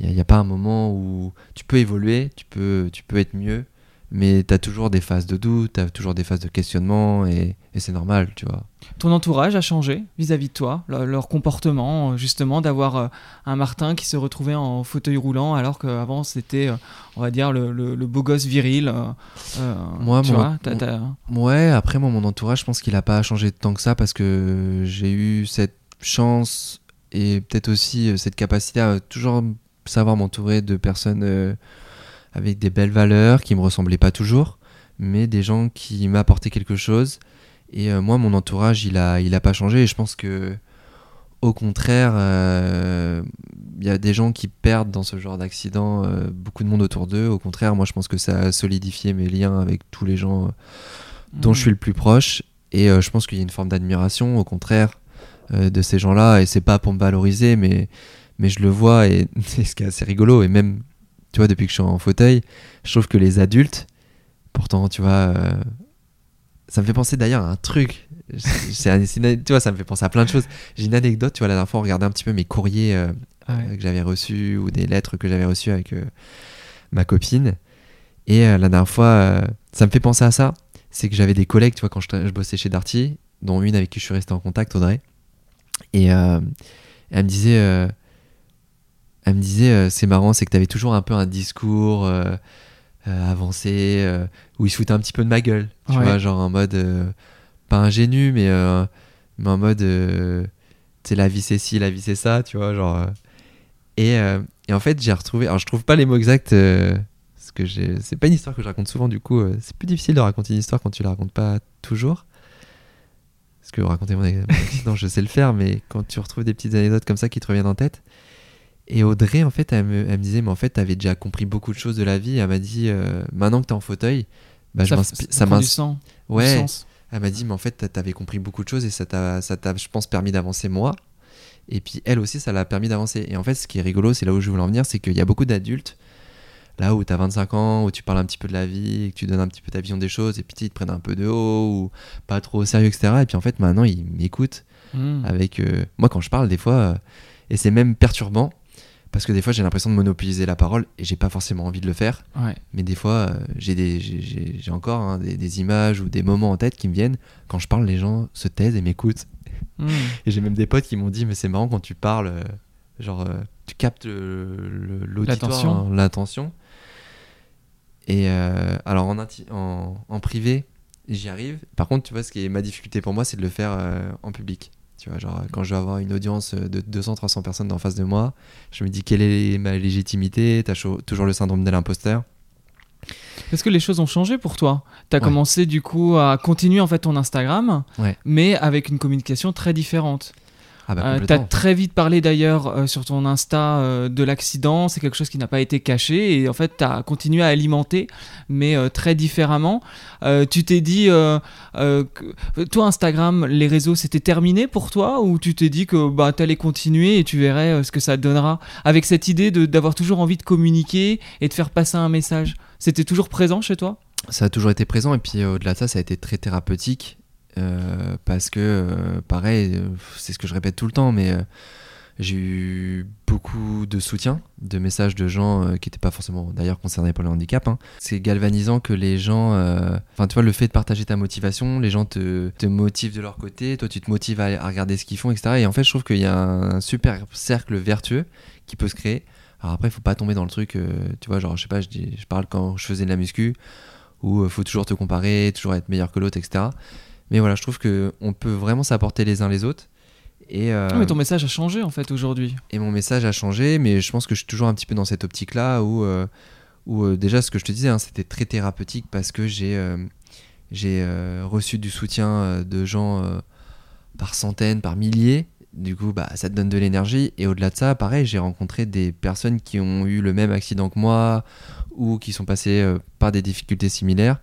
Il n'y a, pas un moment où tu peux évoluer, tu peux, tu peux être mieux, mais tu as toujours des phases de doute, tu as toujours des phases de questionnement, et, et c'est normal, tu vois. Ton entourage a changé vis-à-vis de toi, le- leur comportement, euh, justement, d'avoir euh, un Martin qui se retrouvait en fauteuil roulant alors qu'avant c'était, euh, on va dire, le, le- le beau gosse viril. euh, Moi, tu mon- vois, Ouais, après moi mon entourage, je pense qu'il a pas changé tant que ça parce que j'ai eu cette chance et peut-être aussi cette capacité à toujours savoir m'entourer de personnes euh, avec des belles valeurs qui me ressemblaient pas toujours, mais des gens qui m'apportaient quelque chose. Et euh, moi mon entourage, il a il a pas changé et je pense que au contraire, euh, il y a des gens qui perdent dans ce genre d'accident euh, beaucoup de monde autour d'eux. Au contraire, moi je pense que ça a solidifié mes liens avec tous les gens euh, dont je suis le plus proche. Et euh, je pense qu'il y a une forme d'admiration, au contraire, euh, de ces gens-là. Et c'est pas pour me valoriser, mais, mais je le vois. Et *laughs* c'est ce qui est assez rigolo. Et même, tu vois, depuis que je suis en fauteuil, je trouve que les adultes, pourtant, tu vois, euh, ça me fait penser d'ailleurs à un truc. *laughs* C'est- tu vois, ça me fait penser à plein de choses. J'ai une anecdote, tu vois, la dernière fois, on regardait un petit peu mes courriers euh, Ouais. euh, que j'avais reçus ou des lettres que j'avais reçues avec euh, ma copine. Et la dernière fois, ça me fait penser à ça. C'est que j'avais des collègues, tu vois, quand je, je bossais chez Darty, dont une avec qui je suis resté en contact, Audrey. Et elle me disait, elle me disait, euh, c'est marrant, c'est que tu avais toujours un peu un discours euh, euh, avancé où il se foutait un petit peu de ma gueule, tu Ouais. vois, genre en mode pas ingénu, mais, mais en mode, tu sais, la vie c'est ci, la vie c'est ça, tu vois, genre. et, et en fait, j'ai retrouvé. Alors, je trouve pas les mots exacts. parce que j'ai- c'est pas une histoire que je raconte souvent, du coup, euh, c'est plus difficile de raconter une histoire quand tu la racontes pas toujours. Parce que raconter mon mon accident, je sais le faire, mais quand tu retrouves des petites anecdotes comme ça qui te reviennent en tête. Et Audrey, en fait, elle me, elle me disait, mais en fait, t'avais déjà compris beaucoup de choses de la vie. Elle m'a dit, euh, maintenant que t'es en fauteuil, bah, je ça, m'inspire- ça ça prend du Ouais, sens. elle m'a dit, mais en fait, t'a- t'avais compris beaucoup de choses et ça t'a, je pense, permis d'avancer moi. Et puis elle aussi, ça l'a permis d'avancer. Et en fait, ce qui est rigolo, c'est là où je voulais en venir, c'est qu'il y a beaucoup d'adultes, là où t'as 25 ans, où tu parles un petit peu de la vie, et que tu donnes un petit peu ta vision des choses, et puis ils te prennent un peu de haut, ou pas trop au sérieux, etc. Et puis en fait, maintenant, ils m'écoutent Mm. avec. euh, Moi, quand je parle, des fois, euh, et c'est même perturbant, parce que des fois, j'ai l'impression de monopoliser la parole, et j'ai pas forcément envie de le faire. Ouais. Mais des fois, euh, j'ai des- encore hein, des, des images ou des moments en tête qui me viennent. Quand je parle, les gens se taisent et m'écoutent. Mm. *laughs* Et j'ai même des potes qui m'ont dit, mais c'est marrant quand tu parles, euh, genre, euh, tu captes l'auditoire, L'attention. hein. Et alors, en, en, en privé, j'y arrive. Par contre, tu vois, ce qui est ma difficulté pour moi, c'est de le faire en public. Tu vois, genre, quand je vais avoir une audience de 200-300 personnes en face de moi, je me dis, quelle est ma légitimité? T'as toujours le syndrome de l'imposteur. Est-ce que les choses ont changé pour toi? Tu as Ouais. commencé du coup à continuer en fait ton Instagram, Ouais. mais avec une communication très différente. Ah bah, Euh, complètement. T'as très vite parlé d'ailleurs euh, sur ton Insta euh, de l'accident, c'est quelque chose qui n'a pas été caché. Et en fait t'as continué à alimenter mais très différemment. Tu t'es dit, toi Instagram, les réseaux c'était terminé pour toi? Ou tu t'es dit que bah, t'allais continuer et tu verrais ce que ça donnera? Avec cette idée d'avoir toujours envie de communiquer et de faire passer un message C'était toujours présent chez toi? Ça a toujours été présent. Et puis au-delà de ça, ça a été très thérapeutique euh, parce que, euh, pareil, euh, c'est ce que je répète tout le temps, mais j'ai eu beaucoup de soutien, de messages de gens qui n'étaient pas forcément d'ailleurs concernés par le handicap. hein. C'est galvanisant que les gens, enfin tu vois, le fait de partager ta motivation, les gens te, motivent de leur côté, toi tu te motives à, regarder ce qu'ils font, etc. Et en fait, je trouve qu'il y a un super cercle vertueux qui peut se créer. Alors après, il faut pas tomber dans le truc, tu vois, genre, je sais pas, je, je parle quand je faisais de la muscu, où il faut toujours te comparer, toujours être meilleur que l'autre, etc. Mais voilà, je trouve que on peut vraiment s'apporter les uns les autres. Et, euh, Ah, Mais ton message a changé en fait aujourd'hui. et mon message a changé, mais je pense que je suis toujours un petit peu dans cette optique-là où, euh, où euh, déjà ce que je te disais, hein, c'était très thérapeutique parce que j'ai j'ai reçu du soutien de gens par centaines, par milliers. Du coup, bah, ça te donne de l'énergie. Et au-delà de ça, pareil, j'ai rencontré des personnes qui ont eu le même accident que moi ou qui sont passées par des difficultés similaires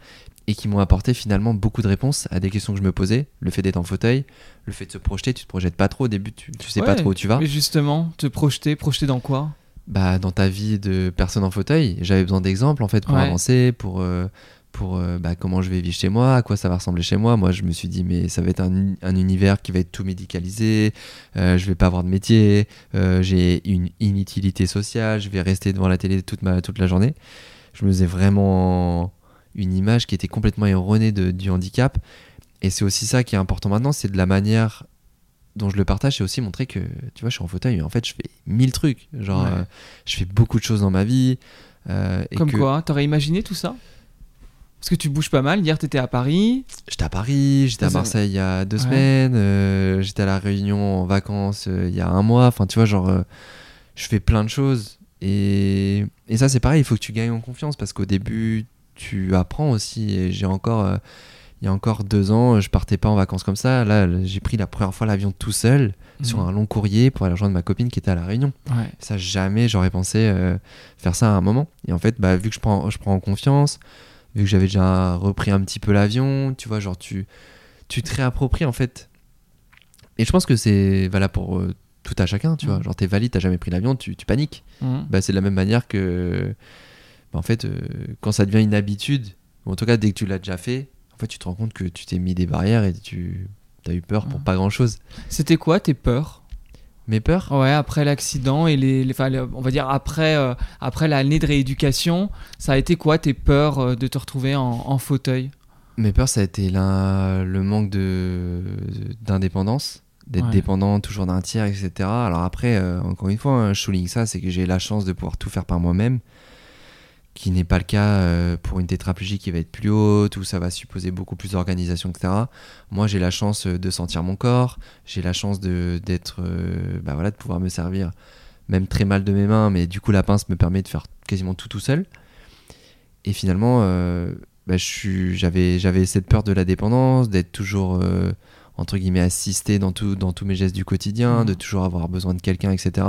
et qui m'ont apporté finalement beaucoup de réponses à des questions que je me posais. Le fait d'être en fauteuil, le fait de se projeter, tu te projettes pas trop au début, tu, tu sais pas trop où tu vas. Mais justement, te projeter, projeter dans quoi? Bah, dans ta vie de personne en fauteuil, j'avais besoin d'exemples en fait pour Ouais. avancer, pour, euh, pour euh, bah, comment je vais vivre chez moi, à quoi ça va ressembler chez moi. Moi, je me suis dit, mais ça va être un, un univers qui va être tout médicalisé, euh, je vais pas avoir de métier, euh, j'ai une inutilité sociale, je vais rester devant la télé toute, ma, toute la journée. Je me faisais vraiment une image qui était complètement erronée de, du handicap. Et c'est aussi ça qui est important maintenant, c'est de la manière dont je le partage, c'est aussi montrer que, tu vois, je suis en fauteuil, mais en fait, je fais mille trucs. Genre, Ouais. euh, je fais beaucoup de choses dans ma vie. euh, et Comme que quoi T'aurais imaginé tout ça? Parce que tu bouges pas mal. Hier, t'étais à Paris. J'étais à Paris, j'étais à Marseille il y a deux Ouais. semaines, euh, j'étais à La Réunion en vacances euh, il y a un mois. Enfin, tu vois, genre, euh, je fais plein de choses. Et, et ça, c'est pareil, il faut que tu gagnes en confiance parce qu'au début, tu apprends aussi. Et j'ai encore, euh, il y a encore deux ans, je partais pas en vacances comme ça. Là, j'ai pris la première fois l'avion tout seul sur Mhm. un long courrier pour aller rejoindre ma copine qui était à La Réunion. Ouais. Ça, jamais j'aurais pensé euh, faire ça à un moment. Et en fait, bah, vu que je prends, je prends en confiance, vu que j'avais déjà repris un petit peu l'avion, tu vois, genre tu, tu te réappropries en fait. Et je pense que c'est valable pour euh, tout à chacun, tu vois. Mhm. Genre t'es valide, t'as jamais pris l'avion, tu, tu paniques. Mhm. Bah, c'est de la même manière que, bah, en fait, euh, quand ça devient une habitude, ou en tout cas dès que tu l'as déjà fait, en fait, tu te rends compte que tu t'es mis des barrières et tu as eu peur pour Mhm. pas grand chose. C'était quoi tes peurs? Mes peurs? Ouais, après l'accident et les, les- enfin, les- on va dire après, euh, après l'année de rééducation, ça a été quoi tes peurs euh, de te retrouver en, en fauteuil? Mes peurs, ça a été le manque de d'indépendance, d'être Ouais. dépendant toujours d'un tiers, etc. Alors après, euh, encore une fois, hein, je souligne ça, c'est que j'ai la chance de pouvoir tout faire par moi-même, qui n'est pas le cas euh, pour une tétraplégie qui va être plus haute, où ça va supposer beaucoup plus d'organisation, etc. Moi, j'ai la chance euh, de sentir mon corps, j'ai la chance de d'être, euh, bah voilà, de pouvoir me servir, même très mal de mes mains, mais du coup, la pince me permet de faire quasiment tout tout seul. Et finalement, euh, bah, je suis- j'avais j'avais cette peur de la dépendance, d'être toujours euh, entre guillemets assisté dans, tout, dans tous mes gestes du quotidien, Mhm. de toujours avoir besoin de quelqu'un, etc.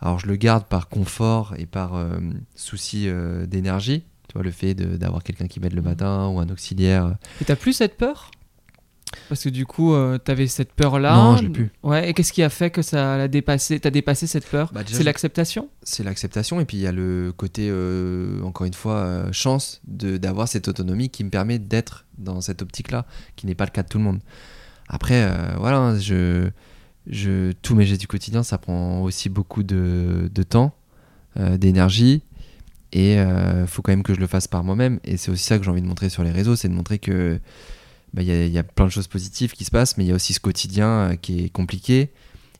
Alors je le garde par confort et par euh, souci euh, d'énergie. Tu vois, le fait d'avoir quelqu'un qui m'aide le Mhm. matin ou un auxiliaire. Et t'as plus cette peur? Parce que du coup, euh, t'avais cette peur-là. Non, je l'ai plus. Ouais, et qu'est-ce qui a fait que ça l'a dépassé T'as dépassé cette peur? Bah, C'est l'acceptation? C'est l'acceptation et puis il y a le côté, euh, encore une fois, euh, chance de- d'avoir cette autonomie qui me permet d'être dans cette optique-là, qui n'est pas le cas de tout le monde. Après, euh, voilà, je, je, tous mes gestes du quotidien, ça prend aussi beaucoup de, temps, euh, d'énergie, et il faut quand même que je le fasse par moi-même. Et c'est aussi ça que j'ai envie de montrer sur les réseaux, c'est de montrer que bah, il y, a, plein de choses positives qui se passent, mais il y a aussi ce quotidien euh, qui est compliqué.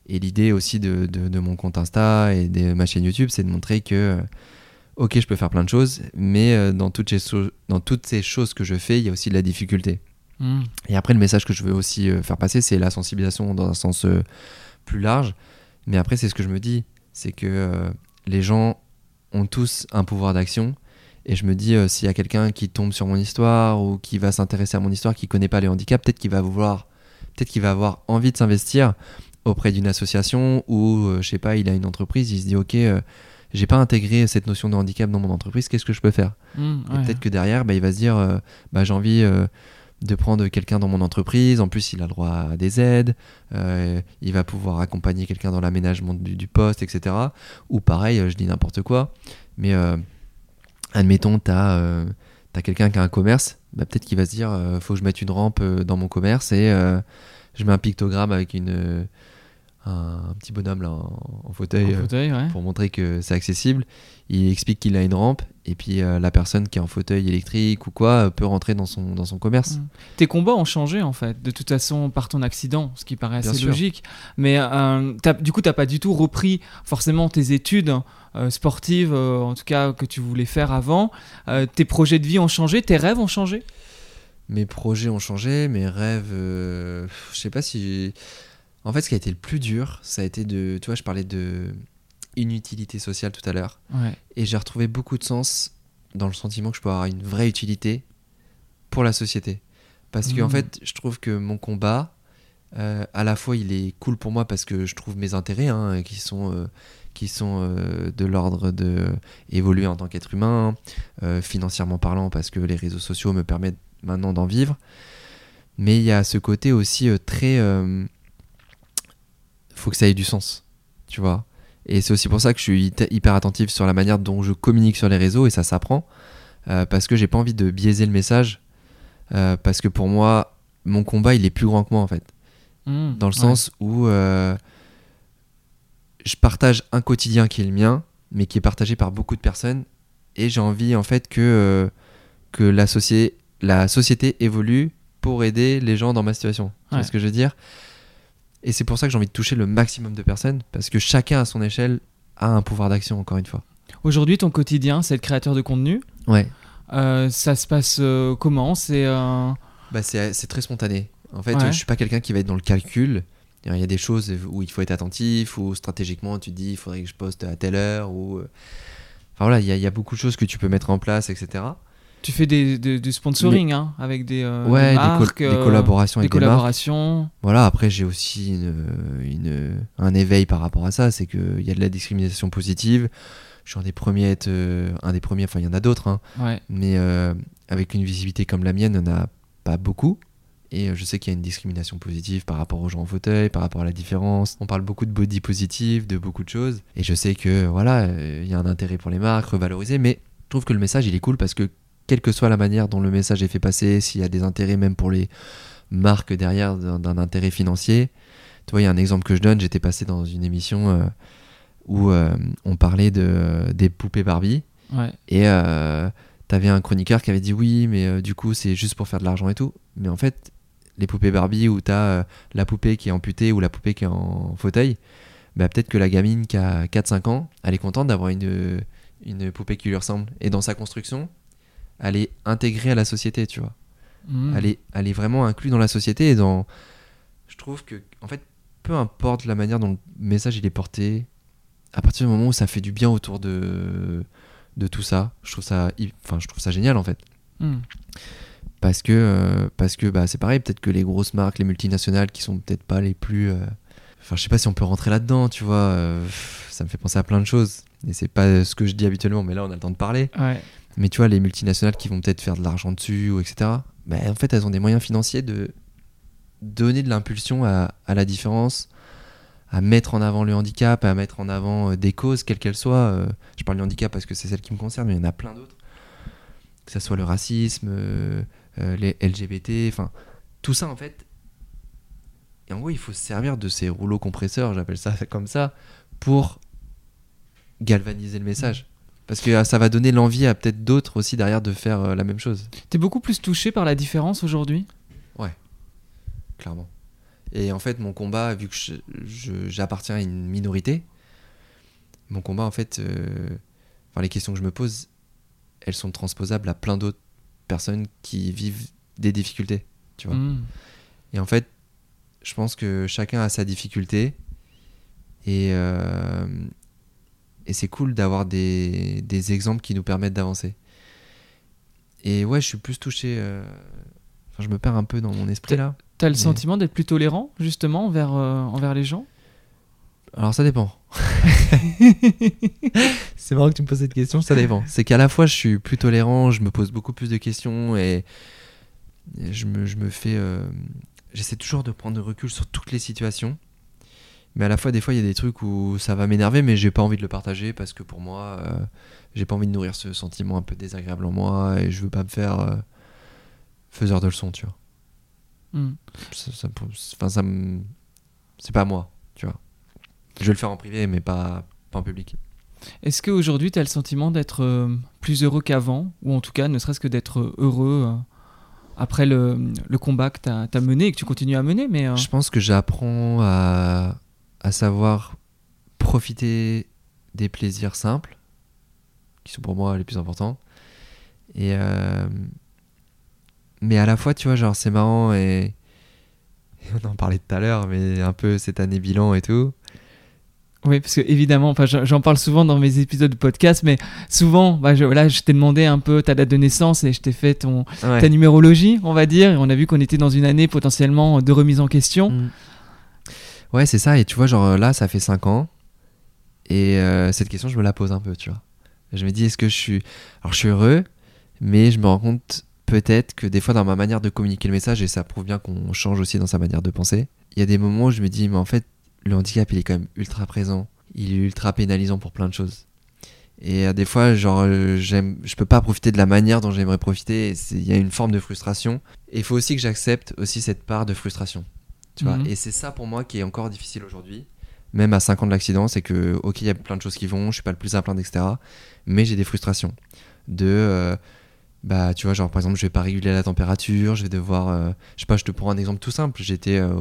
Et l'idée aussi de, mon compte Insta et de ma chaîne YouTube, c'est de montrer que, euh, ok, je peux faire plein de choses, mais euh, dans toutes ces choses que je fais, il y a aussi de la difficulté. Mhm. Et après, le message que je veux aussi euh, faire passer, c'est la sensibilisation dans un sens euh, plus large. Mais après, c'est ce que je me dis, c'est que euh, les gens ont tous un pouvoir d'action. Et je me dis, euh, s'il y a quelqu'un qui tombe sur mon histoire ou qui va s'intéresser à mon histoire, qui connaît pas les handicaps, peut-être qu'il va vouloir, peut-être qu'il va avoir envie de s'investir auprès d'une association ou, euh, je sais pas, il a une entreprise, il se dit, ok, euh, j'ai pas intégré cette notion de handicap dans mon entreprise, qu'est-ce que je peux faire? Et ouais. peut-être que derrière, bah, il va se dire bah, j'ai envie de prendre quelqu'un dans mon entreprise. En plus, il a le droit à des aides. euh, il va pouvoir accompagner quelqu'un dans l'aménagement du, poste, etc. Ou pareil, euh, je dis n'importe quoi. Mais euh, admettons, tu as, quelqu'un qui a un commerce. Bah, peut-être qu'il va se dire faut que je mette une rampe dans mon commerce et je mets un pictogramme avec une, un, petit bonhomme là, en, en fauteuil. En euh, fauteuil, ouais. pour montrer que c'est accessible. Il explique qu'il a une rampe et puis euh, la personne qui est en fauteuil électrique ou quoi euh, peut rentrer dans son, dans son commerce. Mm. Tes combats ont changé en fait, de toute façon par ton accident, ce qui paraît Bien assez sûr. logique. Mais euh, du coup, t'as pas du tout repris forcément tes études euh, sportives, en tout cas que tu voulais faire avant. Tes projets de vie ont changé, tes rêves ont changé? Mes projets ont changé, mes rêves, je sais pas si. En fait, ce qui a été le plus dur, ça a été de. Tu vois, je parlais de inutilité sociale tout à l'heure. Ouais. Et j'ai retrouvé beaucoup de sens dans le sentiment que je peux avoir une vraie utilité pour la société. Parce qu'en Mhm. fait, je trouve que mon combat, Euh, à la fois, il est cool pour moi parce que je trouve mes intérêts hein, qui sont, euh, qui sont euh, de l'ordre de évoluer en tant qu'être humain, financièrement parlant, parce que les réseaux sociaux me permettent maintenant d'en vivre. Mais il y a ce côté aussi très. Faut que ça ait du sens, tu vois. Et c'est aussi pour ça que je suis hyper- attentif sur la manière dont je communique sur les réseaux et ça s'apprend. euh, parce que j'ai pas envie de biaiser le message. euh, parce que pour moi, mon combat, il est plus grand que moi en fait Mmh, dans le ouais. sens où euh, je partage un quotidien qui est le mien, mais qui est partagé par beaucoup de personnes, et j'ai envie en fait que, que la, société évolue pour aider les gens dans ma situation. Tu vois ce que je veux dire? Et c'est pour ça que j'ai envie de toucher le maximum de personnes, parce que chacun à son échelle a un pouvoir d'action, encore une fois. Aujourd'hui, ton quotidien, c'est le créateur de contenu. Ouais. Euh, ça se passe euh, comment? C'est euh, Bah, c'est très spontané. En fait, Ouais. je suis pas quelqu'un qui va être dans le calcul. Il y a des choses où il faut être attentif, ou stratégiquement, tu te dis il faudrait que je poste à telle heure, ou. euh, Enfin voilà, il y, a- il y a beaucoup de choses que tu peux mettre en place, etc. tu fais des, des- du sponsoring hein, avec des, euh, ouais, des, col- marques, des euh, collaborations des avec des marques. collaborations. Voilà, après, j'ai aussi une, une- un éveil par rapport à ça, c'est qu'il y a de la discrimination positive. Je suis un des premiers, à être, euh, un des premiers, enfin, il y en a d'autres, hein, Ouais. mais avec une visibilité comme la mienne, on n'a pas beaucoup. Et je sais qu'il y a une discrimination positive par rapport aux gens en fauteuil, par rapport à la différence. On parle beaucoup de body positive, de beaucoup de choses. Et je sais que voilà, euh, il y a un intérêt pour les marques, revaloriser. Mais je trouve que le message, il est cool parce que quelle que soit la manière dont le message est fait passer, s'il y a des intérêts même pour les marques derrière d'un intérêt financier. Tu vois, il y a un exemple que je donne. J'étais passé dans une émission euh, où euh, on parlait de, des poupées Barbie. Ouais. Et euh, t'avais un chroniqueur qui avait dit oui, mais euh, du coup, c'est juste pour faire de l'argent et tout. Mais en fait, les poupées Barbie où t'as euh, la poupée qui est amputée ou la poupée qui est en fauteuil, bah, peut-être que la gamine qui a 4-5 ans, elle est contente d'avoir une, une poupée qui lui ressemble. Et dans sa construction, elle est intégrée à la société, tu vois. Mmh. Elle, est, elle est vraiment inclue dans la société et dans. Je trouve que, en fait, peu importe la manière dont le message il est porté, à partir du moment où ça fait du bien autour de, de tout ça, je trouve ça, enfin, je trouve ça génial en fait. Mmh. Parce que, euh, parce que bah, c'est pareil, peut-être que les grosses marques, les multinationales qui sont peut-être pas les plus. euh, Enfin, je sais pas si on peut rentrer là-dedans, tu vois. euh, ça me fait penser à plein de choses. Et c'est pas ce que je dis habituellement, mais là on a le temps de parler. Ouais. Mais tu vois, les multinationales qui vont peut-être faire de l'argent dessus, etc., bah, en fait, elles ont des moyens financiers de donner de l'impulsion à, la différence, à mettre en avant le handicap, à mettre en avant euh, des causes, quelles qu'elles soient. Euh, je parle du handicap parce que c'est celle qui me concerne, mais il y en a plein d'autres. Que ce soit le racisme, euh, les LGBT, enfin, tout ça, en fait. Et en gros, il faut se servir de ces rouleaux compresseurs, j'appelle ça *laughs* comme ça, pour galvaniser le message. Parce que euh, ça va donner l'envie à peut-être d'autres aussi derrière de faire euh, la même chose, T'es beaucoup plus touché par la différence aujourd'hui? Clairement. Et en fait, mon combat, vu que j'appartiens à une minorité, mon combat, en fait, euh, enfin, les questions que je me pose, elles sont transposables à plein d'autres personnes qui vivent des difficultés, tu vois. Mmh. Et en fait, je pense que chacun a sa difficulté. Et, euh, et c'est cool d'avoir des, des exemples qui nous permettent d'avancer. Et ouais, je suis plus touché. euh, Enfin, je me perds un peu dans mon esprit là. T'as le Mais- sentiment d'être plus tolérant justement envers, euh, envers les gens? Alors ça dépend. *laughs* c'est marrant que tu me poses cette question, ça dépend. C'est qu'à la fois je suis plus tolérant, je me pose beaucoup plus de questions et, et je, me, je me fais... euh, J'essaie toujours de prendre du recul sur toutes les situations. Mais à la fois des fois il y a des trucs où ça va m'énerver mais j'ai pas envie de le partager parce que pour moi euh, j'ai pas envie de nourrir ce sentiment un peu désagréable en moi et je veux pas me faire euh, faiseur de leçons, tu vois. Mmh. Ça, ça, enfin, ça me- c'est pas moi, tu vois. Je vais le faire en privé, mais pas, pas en public. Est-ce qu'aujourd'hui tu as le sentiment d'être euh, plus heureux qu'avant? Ou en tout cas ne serait-ce que d'être heureux euh, après le, le combat que tu as, mené et que tu continues à mener mais Je pense que j'apprends à, à savoir profiter des plaisirs simples, qui sont pour moi les plus importants. Et euh, mais à la fois, tu vois, genre c'est marrant et, et on en parlait tout à l'heure, mais un peu cette année bilan et tout. Oui, parce que évidemment, enfin, j'en parle souvent dans mes épisodes de podcast, mais souvent, bah, je, là, je t'ai demandé un peu ta date de naissance et je t'ai fait ton, Ouais. ta numérologie, on va dire, et on a vu qu'on était dans une année potentiellement de remise en question. Mm. Ouais, c'est ça. Et tu vois, genre là, ça fait 5 ans. Et euh, cette question, je me la pose un peu, tu vois. Je me dis, est-ce que je suis. Alors, je suis heureux, mais je me rends compte peut-être que des fois, dans ma manière de communiquer le message, et ça prouve bien qu'on change aussi dans sa manière de penser, il y a des moments où je me dis, mais en fait, le handicap, il est quand même ultra présent. Il est ultra pénalisant pour plein de choses. Et euh, des fois, genre, euh, j'aime, je peux pas profiter de la manière dont j'aimerais profiter. Il y a une forme de frustration. Et il faut aussi que j'accepte aussi cette part de frustration. Tu vois Mhm. Et c'est ça pour moi qui est encore difficile aujourd'hui. Même à 5 ans de l'accident, c'est que, ok, il y a plein de choses qui vont, je suis pas le plus à plaindre, etc. Mais j'ai des frustrations. De. euh, bah, tu vois, genre, par exemple, je vais pas réguler la température, je vais devoir. euh, je sais pas, je te prends un exemple tout simple. J'étais euh,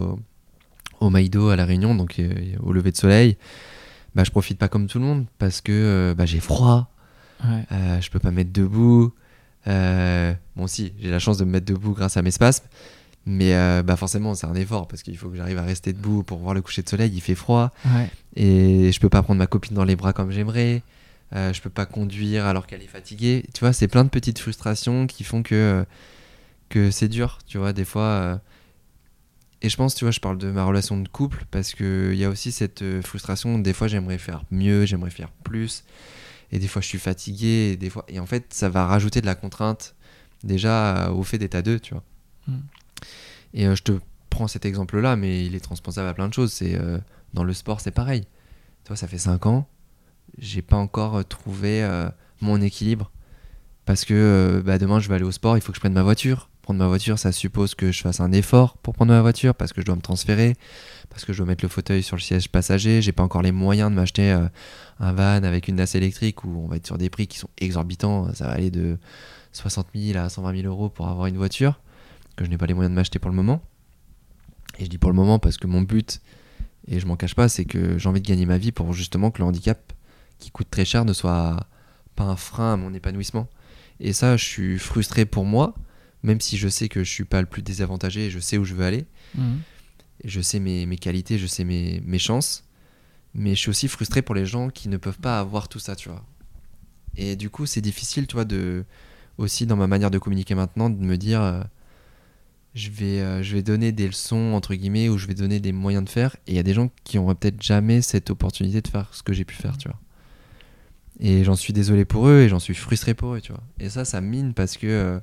au, Maïdo à La Réunion, donc euh, au lever de soleil. Bah, je profite pas comme tout le monde parce que bah, j'ai froid, Ouais. je peux pas me mettre debout. Bon, si, j'ai la chance de me mettre debout grâce à mes spasmes. Mais euh, bah forcément, c'est un effort parce qu'il faut que j'arrive à rester debout pour voir le coucher de soleil. Il fait froid Ouais. et je peux pas prendre ma copine dans les bras comme j'aimerais. Euh, je peux pas conduire alors qu'elle est fatiguée. Tu vois, c'est plein de petites frustrations qui font que, euh, que c'est dur, tu vois, des fois. euh. Et je pense, tu vois, je parle de ma relation de couple parce qu'il y a aussi cette frustration. Des fois, j'aimerais faire mieux, j'aimerais faire plus. Et des fois, je suis fatigué. Et, des fois... et en fait, ça va rajouter de la contrainte déjà au fait d'être à deux, tu vois. Mm. Et euh, je te prends cet exemple-là, mais il est transposable à plein de choses. C'est euh, dans le sport, c'est pareil. Tu ça fait 5 ans, j'ai pas encore euh, trouvé mon équilibre parce que bah, demain je vais aller au sport, il faut que je prenne ma voiture. Prendre ma voiture, ça suppose que je fasse un effort pour prendre ma voiture parce que je dois me transférer, parce que je dois mettre le fauteuil sur le siège passager. J'ai pas encore les moyens de m'acheter un van avec une NAS électrique où on va être sur des prix qui sont exorbitants. Ça va aller de 60 000 à 120 000 euros pour avoir une voiture que je n'ai pas les moyens de m'acheter pour le moment. Et je dis pour le moment parce que mon but, et je m'en cache pas, c'est que j'ai envie de gagner ma vie pour justement que le handicap qui coûte très cher ne soit pas un frein à mon épanouissement. Et ça, je suis frustré pour moi, même si je sais que je suis pas le plus désavantagé et je sais où je veux aller. Mhm. Je sais mes, mes qualités, je sais mes, mes chances. Mais je suis aussi frustré pour les gens qui ne peuvent pas avoir tout ça, tu vois. Et du coup, c'est difficile, tu vois, de, aussi dans ma manière de communiquer maintenant, de me dire, euh, je, vais, euh, je vais donner des leçons, entre guillemets, ou je vais donner des moyens de faire. Et il y a des gens qui n'auraient peut-être jamais cette opportunité de faire ce que j'ai pu faire, tu vois. Et j'en suis désolé pour eux et j'en suis frustré pour eux, tu vois. Et ça, ça mine parce que, euh,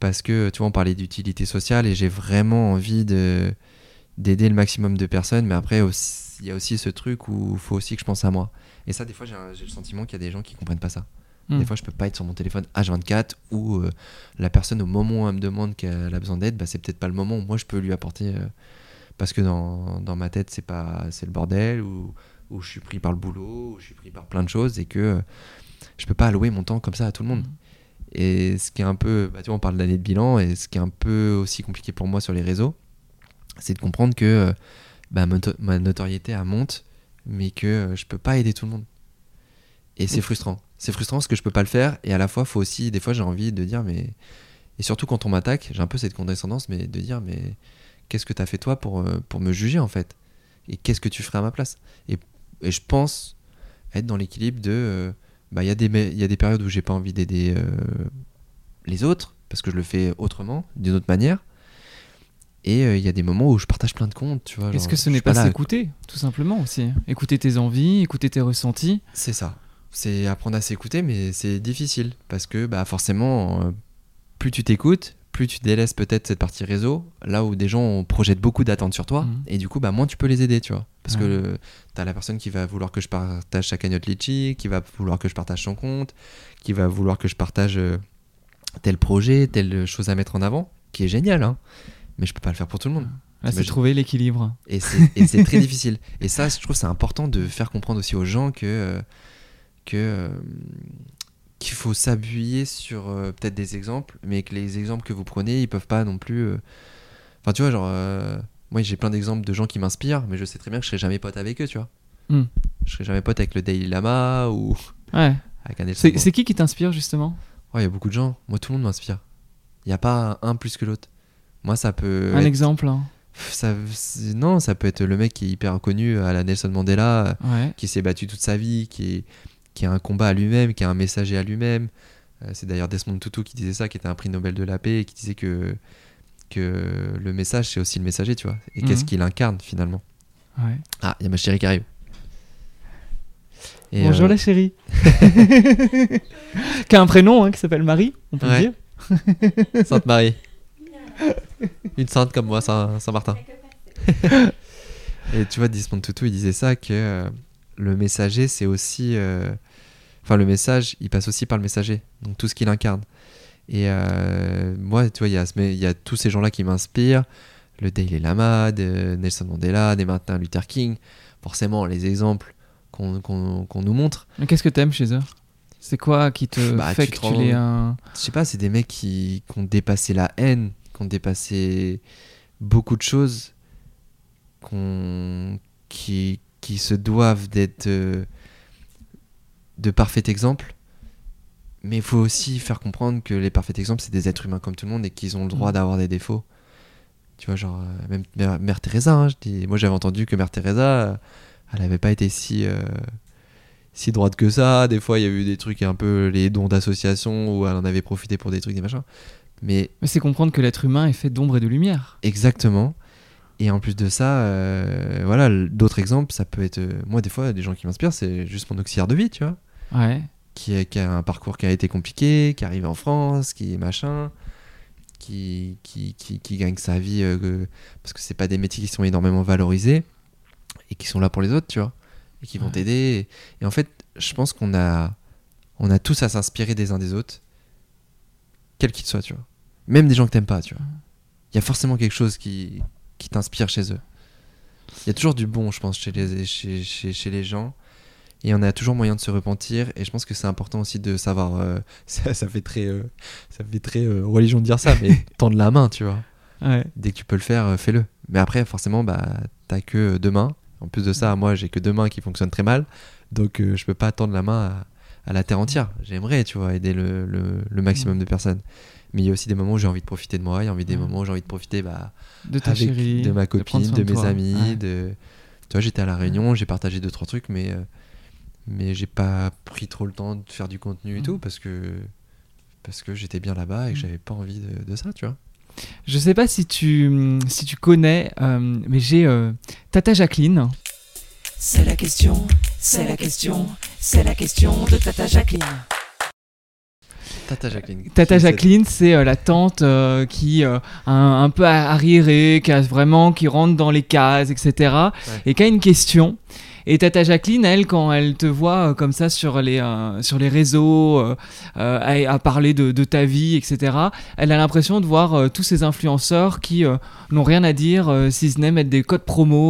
parce que tu vois, on parlait d'utilité sociale et j'ai vraiment envie de d'aider le maximum de personnes, mais après, il y a aussi ce truc où il faut aussi que je pense à moi. Et ça, des fois, j'ai le sentiment qu'il y a des gens qui comprennent pas ça. Des fois, je peux pas être sur mon téléphone H24 où euh, la personne, au moment où elle me demande qu'elle a besoin d'aide, bah, c'est peut-être pas le moment où moi je peux lui apporter. euh, parce que dans, dans ma tête, c'est pas c'est le bordel, ou où je suis pris par le boulot, où je suis pris par plein de choses, et que euh, je peux pas allouer mon temps comme ça à tout le monde. Mm. Et ce qui est un peu, bah, tu vois, on parle d'année de bilan, et ce qui est un peu aussi compliqué pour moi sur les réseaux, c'est de comprendre que euh, bah, ma, noto- ma notoriété elle monte, mais que je peux pas aider tout le monde. Et c'est frustrant. C'est frustrant parce que je peux pas le faire, et à la fois, faut aussi, des fois, j'ai envie de dire, mais. Et surtout quand on m'attaque, j'ai un peu cette condescendance, mais de dire, mais qu'est-ce que t'as fait toi pour, euh, pour me juger en fait? Et qu'est-ce que tu ferais à ma place? Et, et je pense être dans l'équilibre de. euh, bah, il y, a des il y a des périodes où j'ai pas envie d'aider euh, les autres, parce que je le fais autrement, d'une autre manière. Et euh, il y a des moments où je partage plein de comptes, tu vois. Est-ce que ce n'est pas là, s'écouter, tout simplement aussi? Écouter tes envies, écouter tes ressentis. C'est ça. C'est apprendre à s'écouter, mais c'est difficile parce que bah, forcément, euh, plus tu t'écoutes, plus tu délaisses peut-être cette partie réseau, là où des gens projettent beaucoup d'attentes sur toi, Mhm. et du coup, bah, moins tu peux les aider, tu vois. Parce Ouais. que tu as la personne qui va vouloir que je partage sa cagnotte Litchi, qui va vouloir que je partage son compte, qui va vouloir que je partage euh, tel projet, telle chose à mettre en avant, qui est génial, hein. mais je peux pas le faire pour tout le monde. Là, c'est trouver l'équilibre. Et c'est très *laughs* difficile. Et ça, je trouve c'est important de faire comprendre aussi aux gens que, euh, que euh, qu'il faut s'appuyer sur euh, peut-être des exemples, mais que les exemples que vous prenez, ils peuvent pas non plus. euh, Enfin, tu vois, genre, euh, moi j'ai plein d'exemples de gens qui m'inspirent, mais je sais très bien que je serai jamais pote avec eux, tu vois. Hmm. Je serai jamais pote avec le Dalai Lama ou Ouais. *laughs* avec un Nelson C'est qui qui t'inspire justement? Ouais, il y a beaucoup de gens. Moi, tout le monde m'inspire. Il n'y a pas un plus que l'autre. Moi, ça peut. Un être- exemple. hein. ça, non, ça peut être le mec qui est hyper connu à la Nelson Mandela, Ouais. qui s'est battu toute sa vie, qui, est, qui a un combat à lui-même, qui a un messager à lui-même. Euh, c'est d'ailleurs Desmond Tutu qui disait ça, qui était un prix Nobel de la paix, et qui disait que, que le message, c'est aussi le messager, tu vois. Et qu'est-ce Mhm. qu'il incarne finalement? Ouais. Ah, il y a ma chérie qui arrive. Et, Bonjour euh, la chérie. *laughs* qui a un prénom hein, qui s'appelle Marie, on peut Ouais. le dire. *laughs* Sainte Marie. Une sainte comme moi, Saint- Saint-Martin. *laughs* Et tu vois, Desmond Tutu, il disait ça que euh, le messager, c'est aussi. euh, Enfin, le message, il passe aussi par le messager. Donc tout ce qu'il incarne. Et euh, moi, tu vois, il y, a y tous ces gens-là qui m'inspirent. Le Dalai Lama, de Nelson Mandela, des Martin Luther King. Forcément, les exemples qu'on nous montre. Mais qu'est-ce que t'aimes chez eux? C'est quoi qui te Bah, fait tu que te tu les un... je sais pas, c'est des mecs qui, qui ont dépassé la haine, qui ont dépassé beaucoup de choses, qui se doivent d'être euh, de parfaits exemples. Mais il faut aussi faire comprendre que les parfaits exemples, c'est des êtres humains comme tout le monde et qu'ils ont le droit Mm. d'avoir des défauts. Tu vois, genre, euh, même Mère, Mère Teresa, hein, je dis, moi j'avais entendu que Mère Teresa, euh, elle n'avait pas été si, euh, si droite que ça. Des fois, il y a eu des trucs un peu les dons d'association où elle en avait profité pour des trucs, des machins. Mais Mais c'est comprendre que l'être humain est fait d'ombre et de lumière. exactement. Et en plus de ça, euh, voilà, d'autres exemples, ça peut être. moi, des fois, des gens qui m'inspirent, c'est juste mon auxiliaire de vie, tu vois. Ouais. Qui, a- qui a un parcours qui a été compliqué, qui arrive en France, qui est machin, qui, qui, qui, gagne sa vie euh, que- parce que c'est pas des métiers qui sont énormément valorisés et qui sont là pour les autres, tu vois, et qui vont Ouais. t'aider. Et en fait, je pense qu'on a, on a tous à s'inspirer des uns des autres, quels qu'ils soient, tu vois. Même des gens que t'aimes pas, tu vois. Il y a forcément quelque chose qui, qui t'inspire chez eux. Il y a toujours du bon, je pense, chez les, chez, chez, chez les gens. Et on a toujours moyen de se repentir. Et je pense que c'est important aussi de savoir. euh, *laughs* ça, ça fait très, euh, ça fait très euh, religion de dire ça, mais *laughs* tendre la main, tu vois. Ouais. Dès que tu peux le faire, fais-le. Mais après, forcément, bah, t'as que deux mains. En plus de ça, moi, j'ai que deux mains qui fonctionnent très mal. Donc, je peux pas tendre la main à, à la terre entière. J'aimerais, tu vois, aider le, le- le maximum de personnes. Mais il y a aussi des moments où j'ai envie de profiter de moi. Il y a envie des moments où j'ai envie de profiter bah, De ta avec chérie. de ma copine, de, de mes toi. amis. Ouais. De... Tu vois, j'étais à la Réunion, j'ai partagé deux, trois trucs, mais, mais j'ai pas pris trop le temps de faire du contenu et Mm. tout parce que, parce que j'étais bien là-bas et que Mm. j'avais pas envie de, de ça, tu vois. Je sais pas si tu, si tu connais, euh, mais j'ai euh, Tata Jacqueline. C'est la question, c'est la question, c'est la question de Tata Jacqueline. Tata Jacqueline. Tata Jacqueline, c'est euh, la tante euh, qui euh, un, un peu arriérée, qui a vraiment qui rentre dans les cases, etc. Et qui a une question. Et Tata Jacqueline, elle, quand elle te voit euh, comme ça sur les euh, sur les réseaux, euh, à, à parler de, de ta vie, etc. Elle a l'impression de voir tous ces influenceurs qui n'ont rien à dire, si ce n'est mettre des codes promo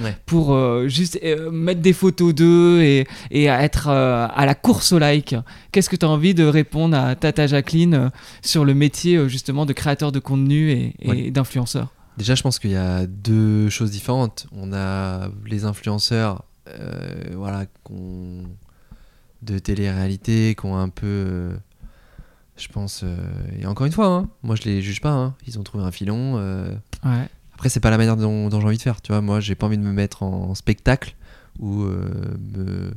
Ouais. pour juste mettre des photos d'eux et, et être à la course au like. Qu'est-ce que tu as envie de répondre à Tata Jacqueline sur le métier justement de créateur de contenu et, et Ouais. d'influenceur? Déjà, je pense qu'il y a deux choses différentes. On a les influenceurs, euh, voilà, qu'on- de télé-réalité, qui ont un peu, euh, je pense, euh, et encore une fois, hein, moi je les juge pas. hein. Ils ont trouvé un filon. Ouais. Après, c'est pas la manière dont, dont j'ai envie de faire. Tu vois, moi, j'ai pas envie de me mettre en spectacle ou me,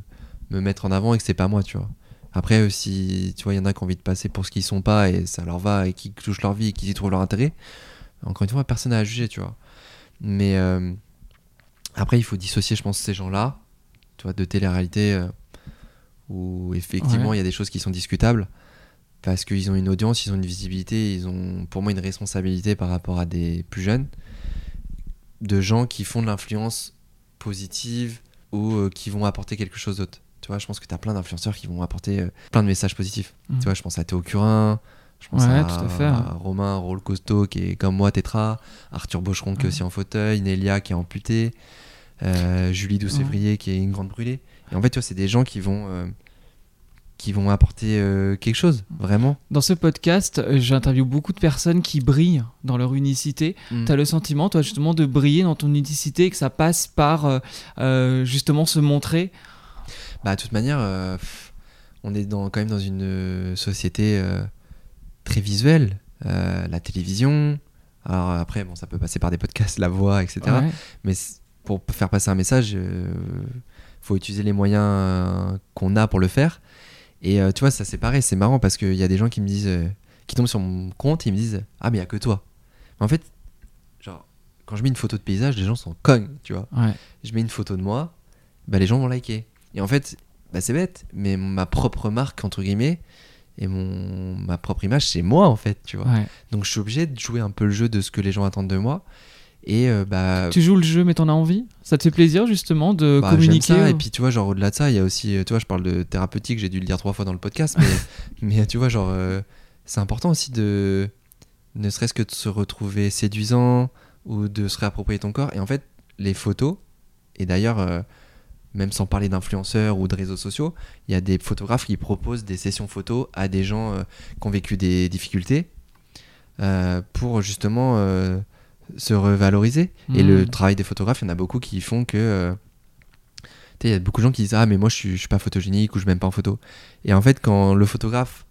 me mettre en avant et que c'est pas moi, tu vois. Après, si tu vois, il y en a qui ont envie de passer pour ce qu'ils sont pas et ça leur va et qui touchent leur vie et qui y trouvent leur intérêt. Encore une fois, personne n'a à juger, tu vois. Mais après, il faut dissocier, je pense, ces gens-là, tu vois, de télé-réalité euh, où effectivement Ouais. il y a des choses qui sont discutables parce qu'ils ont une audience, ils ont une visibilité, ils ont pour moi une responsabilité par rapport à des plus jeunes, de gens qui font de l'influence positive ou euh, qui vont apporter quelque chose d'autre. Tu vois, je pense que tu as plein d'influenceurs qui vont apporter euh, plein de messages positifs. Mhm. Tu vois, je pense à Théo Curin, je pense Ouais, à, tout à fait, à ouais. Romain Rôle Costaud qui est comme moi tétra, Arthur Bocheron qui est aussi en fauteuil, Nélia qui est amputée, euh, Julie Doucevrier qui est une grande brûlée. Et en fait, tu vois, c'est des gens qui vont, euh, qui vont apporter euh, quelque chose, vraiment. Dans ce podcast, euh, j'interviewe beaucoup de personnes qui brillent dans leur unicité. Mm. Tu as le sentiment, toi, justement, de briller dans ton unicité et que ça passe par euh, justement se montrer? Bah, de toute manière, on est dans, quand même dans une société très visuelle. La télévision. Alors après, bon, ça peut passer par des podcasts, la voix, etc. Ouais. Mais pour faire passer un message, euh, faut utiliser les moyens euh, qu'on a pour le faire. Et euh, tu vois, ça c'est pareil, c'est marrant parce qu'il y a des gens qui me disent, qui tombent sur mon compte et ils me disent, ah mais il y a que toi. Mais en fait, genre, quand je mets une photo de paysage, les gens s'en cognent, tu vois. Ouais. Je mets une photo de moi, bah, les gens vont liker. Et en fait, bah, c'est bête, mais ma propre marque, entre guillemets, et mon, ma propre image, c'est moi, en fait, tu vois. Ouais. Donc je suis obligé de jouer un peu le jeu de ce que les gens attendent de moi. Et euh, bah, Tu joues le jeu, mais t'en as envie? Ça te fait plaisir justement de bah, communiquer ça. Et puis tu vois, genre au-delà de ça, il y a aussi, euh, tu vois, je parle de thérapeutique, j'ai dû le dire trois fois dans le podcast, mais, *laughs* mais tu vois, genre, euh, c'est important aussi de, ne serait-ce que de se retrouver séduisant ou de se réapproprier ton corps. Et en fait, les photos, et d'ailleurs, euh, même sans parler d'influenceurs ou de réseaux sociaux, il y a des photographes qui proposent des sessions photos à des gens qui ont vécu des difficultés pour justement se revaloriser. Et Mm. le travail des photographes, il y en a beaucoup qui font que. euh, il y a beaucoup de gens qui disent Ah, mais moi je suis, je suis pas photogénique ou je m'aime pas en photo. Et en fait, quand le photographe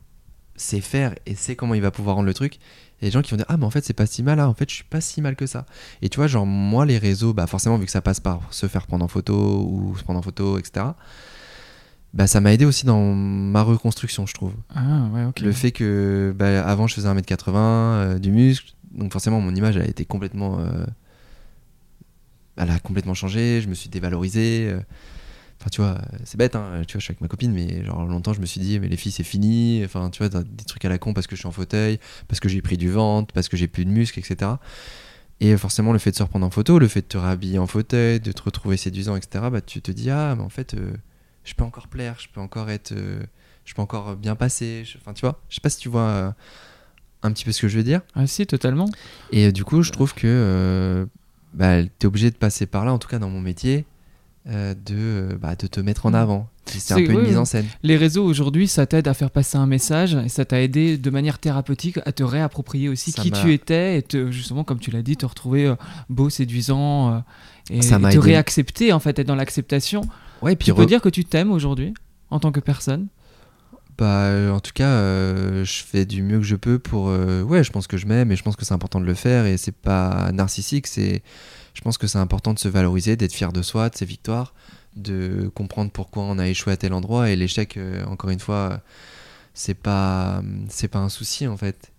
sait faire et sait comment il va pouvoir rendre le truc, il y a des gens qui vont dire Ah, mais en fait, c'est pas si mal, hein. en fait, je suis pas si mal que ça. Et tu vois, genre, moi, les réseaux, bah forcément, vu que ça passe par se faire prendre en photo ou se prendre en photo, etc., bah ça m'a aidé aussi dans ma reconstruction, je trouve. Ah ouais. Le fait que bah, avant je faisais 1m80, euh, du muscle, donc forcément mon image a été complètement. euh, elle a complètement changé, je me suis dévalorisé. euh, Enfin, tu vois, c'est bête, hein, tu vois, je suis avec ma copine, mais genre longtemps je me suis dit, mais les filles c'est fini. Enfin, tu vois, des trucs à la con parce que je suis en fauteuil, parce que j'ai pris du ventre, parce que j'ai plus de muscles, etc. Et forcément, le fait de se reprendre en photo, le fait de te rhabiller en fauteuil, de te retrouver séduisant, etc., bah, tu te dis, ah, mais en fait, euh, je peux encore plaire, je peux encore être. euh, je peux encore bien passer. Enfin, tu vois, je sais pas si tu vois un petit peu ce que je veux dire. Ah si, totalement. Et euh, du coup, je trouve que euh, bah, tu es obligé de passer par là, en tout cas dans mon métier, euh, de, euh, bah, de te mettre en Mm. avant. C'est un peu une mise en scène. Les réseaux aujourd'hui, ça t'aide à faire passer un message et ça t'a aidé de manière thérapeutique à te réapproprier aussi Ça qui tu étais et te, justement, comme tu l'as dit, te retrouver beau, séduisant et, Ça et te aidé. réaccepter, en fait, être dans l'acceptation. Ouais, puis Tu peux re- dire que tu t'aimes aujourd'hui en tant que personne bah, euh, en tout cas, euh, je fais du mieux que je peux pour. euh, ouais, je pense que je m'aime et je pense que c'est important de le faire et c'est pas narcissique. C'est, je pense que c'est important de se valoriser, d'être fier de soi, de ses victoires, de comprendre pourquoi on a échoué à tel endroit et l'échec, encore une fois, c'est pas, c'est pas un souci en fait.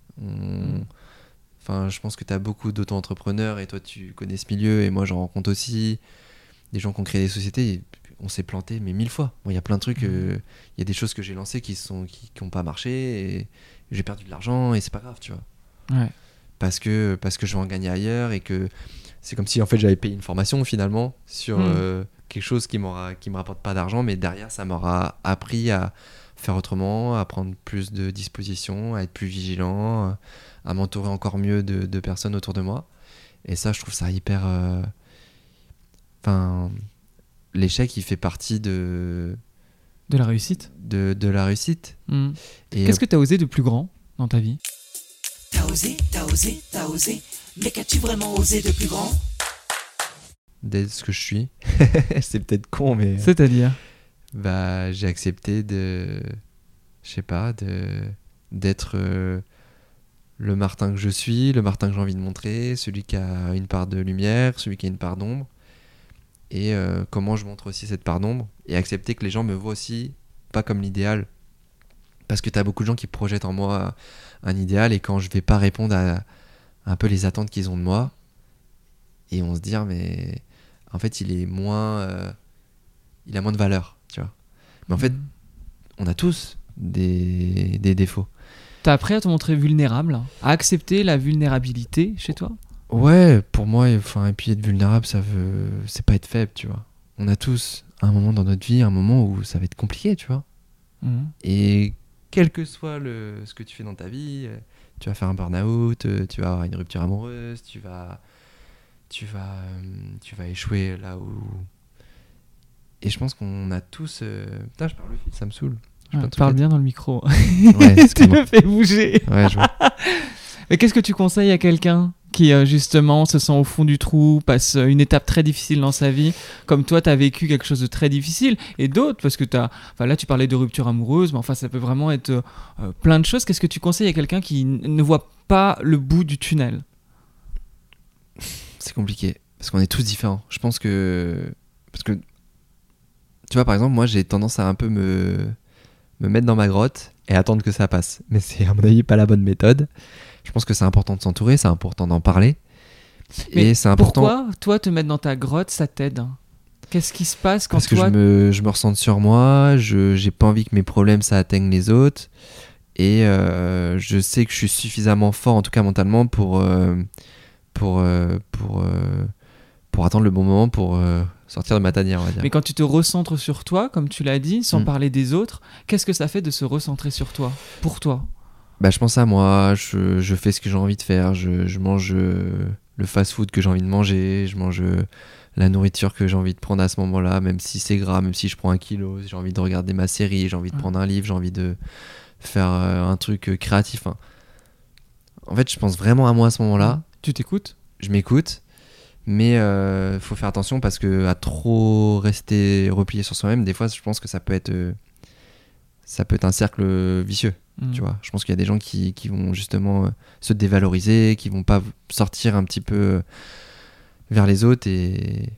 Enfin, je pense que tu as beaucoup d'auto-entrepreneurs et toi tu connais ce milieu et moi j'en rencontre aussi des gens qui ont créé des sociétés. On s'est planté mais mille fois. Moi, il y a plein de trucs, Mhm. euh, il y a des choses que j'ai lancées qui sont qui, qui ont pas marché et j'ai perdu de l'argent et c'est pas grave, tu vois. Ouais. Parce que parce que je vais en gagner ailleurs et que c'est comme si en fait j'avais payé une formation finalement sur Mhm. euh, quelque chose qui m'aura qui me rapporte pas d'argent mais derrière ça m'aura appris à faire autrement, à prendre plus de dispositions, à être plus vigilant, à m'entourer encore mieux de, de personnes autour de moi. Et ça, je trouve ça hyper. euh, Enfin, l'échec, il fait partie de, De la réussite de, de la réussite. Mm. Et Qu'est-ce que tu as osé de plus grand dans ta vie? T'as osé, t'as osé, t'as osé. Mais qu'as-tu vraiment osé de plus grand? D'être ce que je suis, *laughs* c'est peut-être con, mais C'est-à-dire? bah, j'ai accepté de. Je sais pas, de d'être euh, le Martin que je suis, le Martin que j'ai envie de montrer, celui qui a une part de lumière, celui qui a une part d'ombre. Et euh, comment je montre aussi cette part d'ombre. Et accepter que les gens me voient aussi pas comme l'idéal. Parce que tu as beaucoup de gens qui projettent en moi un idéal et quand je vais pas répondre à un peu les attentes qu'ils ont de moi, et on se dire, mais en fait, il est moins. euh, il a moins de valeur, tu vois. Mais en fait, on a tous des, des défauts. T'as appris à te montrer vulnérable, à accepter la vulnérabilité chez toi? Ouais, pour moi, enfin, et puis être vulnérable, ça veut, c'est pas être faible, tu vois. On a tous un moment dans notre vie, un moment où ça va être compliqué, tu vois. Mhm. Et quel que soit le, ce que tu fais dans ta vie, euh, tu vas faire un burn-out, euh, tu vas avoir une rupture amoureuse, tu vas, tu vas, euh, tu vas échouer là où. Et je pense qu'on a tous. euh, Putain, je parle vite, ça me saoule. J'ai Ouais, parle bien dans le micro. Ouais, *laughs* tu me fais bouger. Ouais, je vois. *laughs* Mais qu'est-ce que tu conseilles à quelqu'un? Qui euh, justement se sent au fond du trou, passe euh, une étape très difficile dans sa vie, comme toi tu as vécu quelque chose de très difficile, et d'autres, parce que as, enfin là tu parlais de rupture amoureuse, mais enfin ça peut vraiment être euh, plein de choses. Qu'est-ce que tu conseilles à quelqu'un qui ne voit pas le bout du tunnel? C'est compliqué parce qu'on est tous différents. Je pense que parce que tu vois par exemple moi j'ai tendance à un peu me me mettre dans ma grotte et attendre que ça passe. Mais c'est à mon avis pas la bonne méthode. Je pense que c'est important de s'entourer, c'est important d'en parler. Mais et c'est important Pourquoi, toi, te mettre dans ta grotte, ça t'aide? Qu'est-ce qui se passe quand parce que toi... je me, je me ressens sur moi, je j'ai pas envie que mes problèmes ça atteigne les autres et euh, je sais que je suis suffisamment fort en tout cas mentalement pour euh, pour euh, pour pour attendre le bon moment pour sortir de ma tanière on va dire. Mais quand tu te recentres sur toi, comme tu l'as dit, sans Mm. parler des autres, qu'est-ce que ça fait de se recentrer sur toi? Pour toi? Bah, je pense à moi, je, je fais ce que j'ai envie de faire, je, je mange euh, le fast-food que j'ai envie de manger, je mange euh, la nourriture que j'ai envie de prendre à ce moment-là, même si c'est gras, même si je prends un kilo, j'ai envie de regarder ma série, j'ai envie de prendre un livre, j'ai envie de faire euh, un truc créatif. hein. En fait, je pense vraiment à moi à ce moment-là, Tu t'écoutes? Je m'écoute, mais euh, faut faire attention parce que à trop rester replié sur soi-même, des fois, je pense que ça peut être, euh, ça peut être un cercle vicieux. Mm. Tu vois, je pense qu'il y a des gens qui, qui vont justement euh, se dévaloriser, qui vont pas sortir un petit peu euh, vers les autres et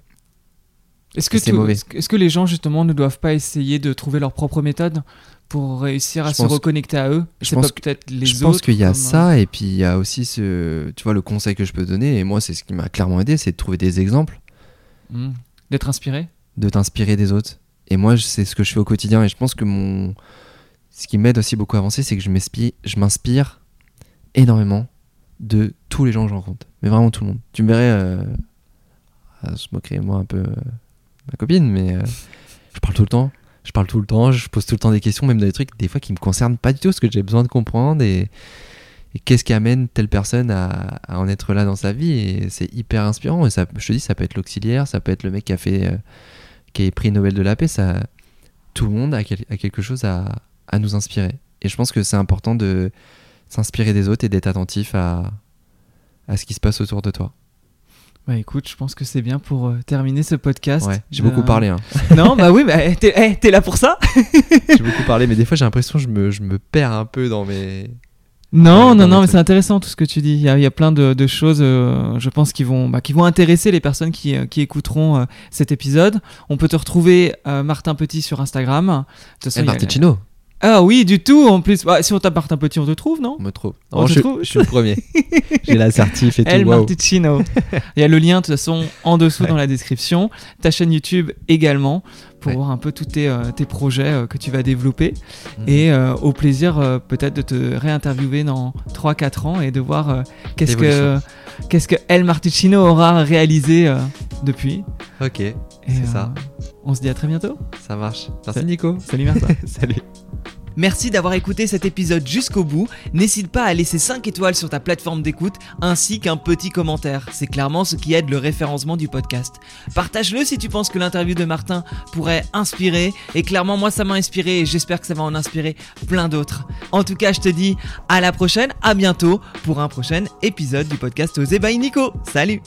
Est-ce que, est-ce que- les gens, justement, ne doivent pas essayer de trouver leur propre méthode pour réussir à Je se reconnecter à eux? je pense peut-être les je autres pense qu'il y a comme, ça et puis il y a aussi ce tu vois le conseil que je peux donner et moi c'est ce qui m'a clairement aidé c'est de trouver des exemples. Euh, mm, D'être inspiré? De t'inspirer des autres. Et moi c'est ce que je fais au quotidien et je pense que mon ce qui m'aide aussi beaucoup à avancer c'est que je m'inspire énormément de tous les gens que je rencontre. Mais vraiment tout le monde. Tu me verrais euh, à se moi un peu euh, ma copine mais euh, je parle tout le temps. Je parle tout le temps je pose tout le temps des questions même des trucs des fois qui me concernent pas du tout parce que j'ai besoin de comprendre et, qu'est-ce qui amène telle personne à, en être là dans sa vie. Et c'est hyper inspirant. Et ça je te dis ça peut être l'auxiliaire ça peut être le mec qui a fait euh, qui a pris Nobel de la paix tout le monde a quelque chose à, à nous inspirer et je pense que c'est important de s'inspirer des autres et d'être attentif à, à ce qui se passe autour de toi Bah écoute, je pense que c'est bien pour euh, terminer ce podcast. ouais j'ai Euh, beaucoup parlé hein. *laughs* non, bah oui, bah, t'es eh, t'es là pour ça? *laughs* J'ai beaucoup parlé mais des fois j'ai l'impression que je me, je me perds un peu dans mes Non, Ouais, non, non, mais c'est intéressant tout ce que tu dis. Il y a, il y a plein de, de choses, euh, je pense, qui vont, bah, qui vont intéresser les personnes qui, euh, qui écouteront euh, cet épisode. On peut te retrouver, euh, Martin Petit, sur Instagram. De toute façon, Eh, Marticino Ah oui, du tout, en plus. Bah, si on tape Martin Petit, on te trouve, non? On me trouve On te je, trouve je suis le premier *laughs* j'ai l'assertif et tout El waouh. Marticino. Il y a le lien, de toute façon, en dessous Ouais. dans la description. Ta chaîne YouTube également, pour Ouais. voir un peu tous tes, euh, tes projets euh, que tu vas développer. Mhm. Et euh, au plaisir peut-être de te réinterviewer dans 3-4 ans et de voir qu'est-ce que, L'évolution. qu'est-ce que El Marticino aura réalisé depuis. ok C'est ça. On se dit à très bientôt. ça marche merci Nico Salut Martin. *laughs* salut Merci d'avoir écouté cet épisode jusqu'au bout. N'hésite pas à laisser 5 étoiles sur ta plateforme d'écoute ainsi qu'un petit commentaire. C'est clairement ce qui aide le référencement du podcast. Partage-le si tu penses que l'interview de Martin pourrait inspirer. Et clairement, moi, ça m'a inspiré et j'espère que ça va en inspirer plein d'autres. En tout cas, je te dis à la prochaine, à bientôt pour un prochain épisode du podcast Osé by Nico. Salut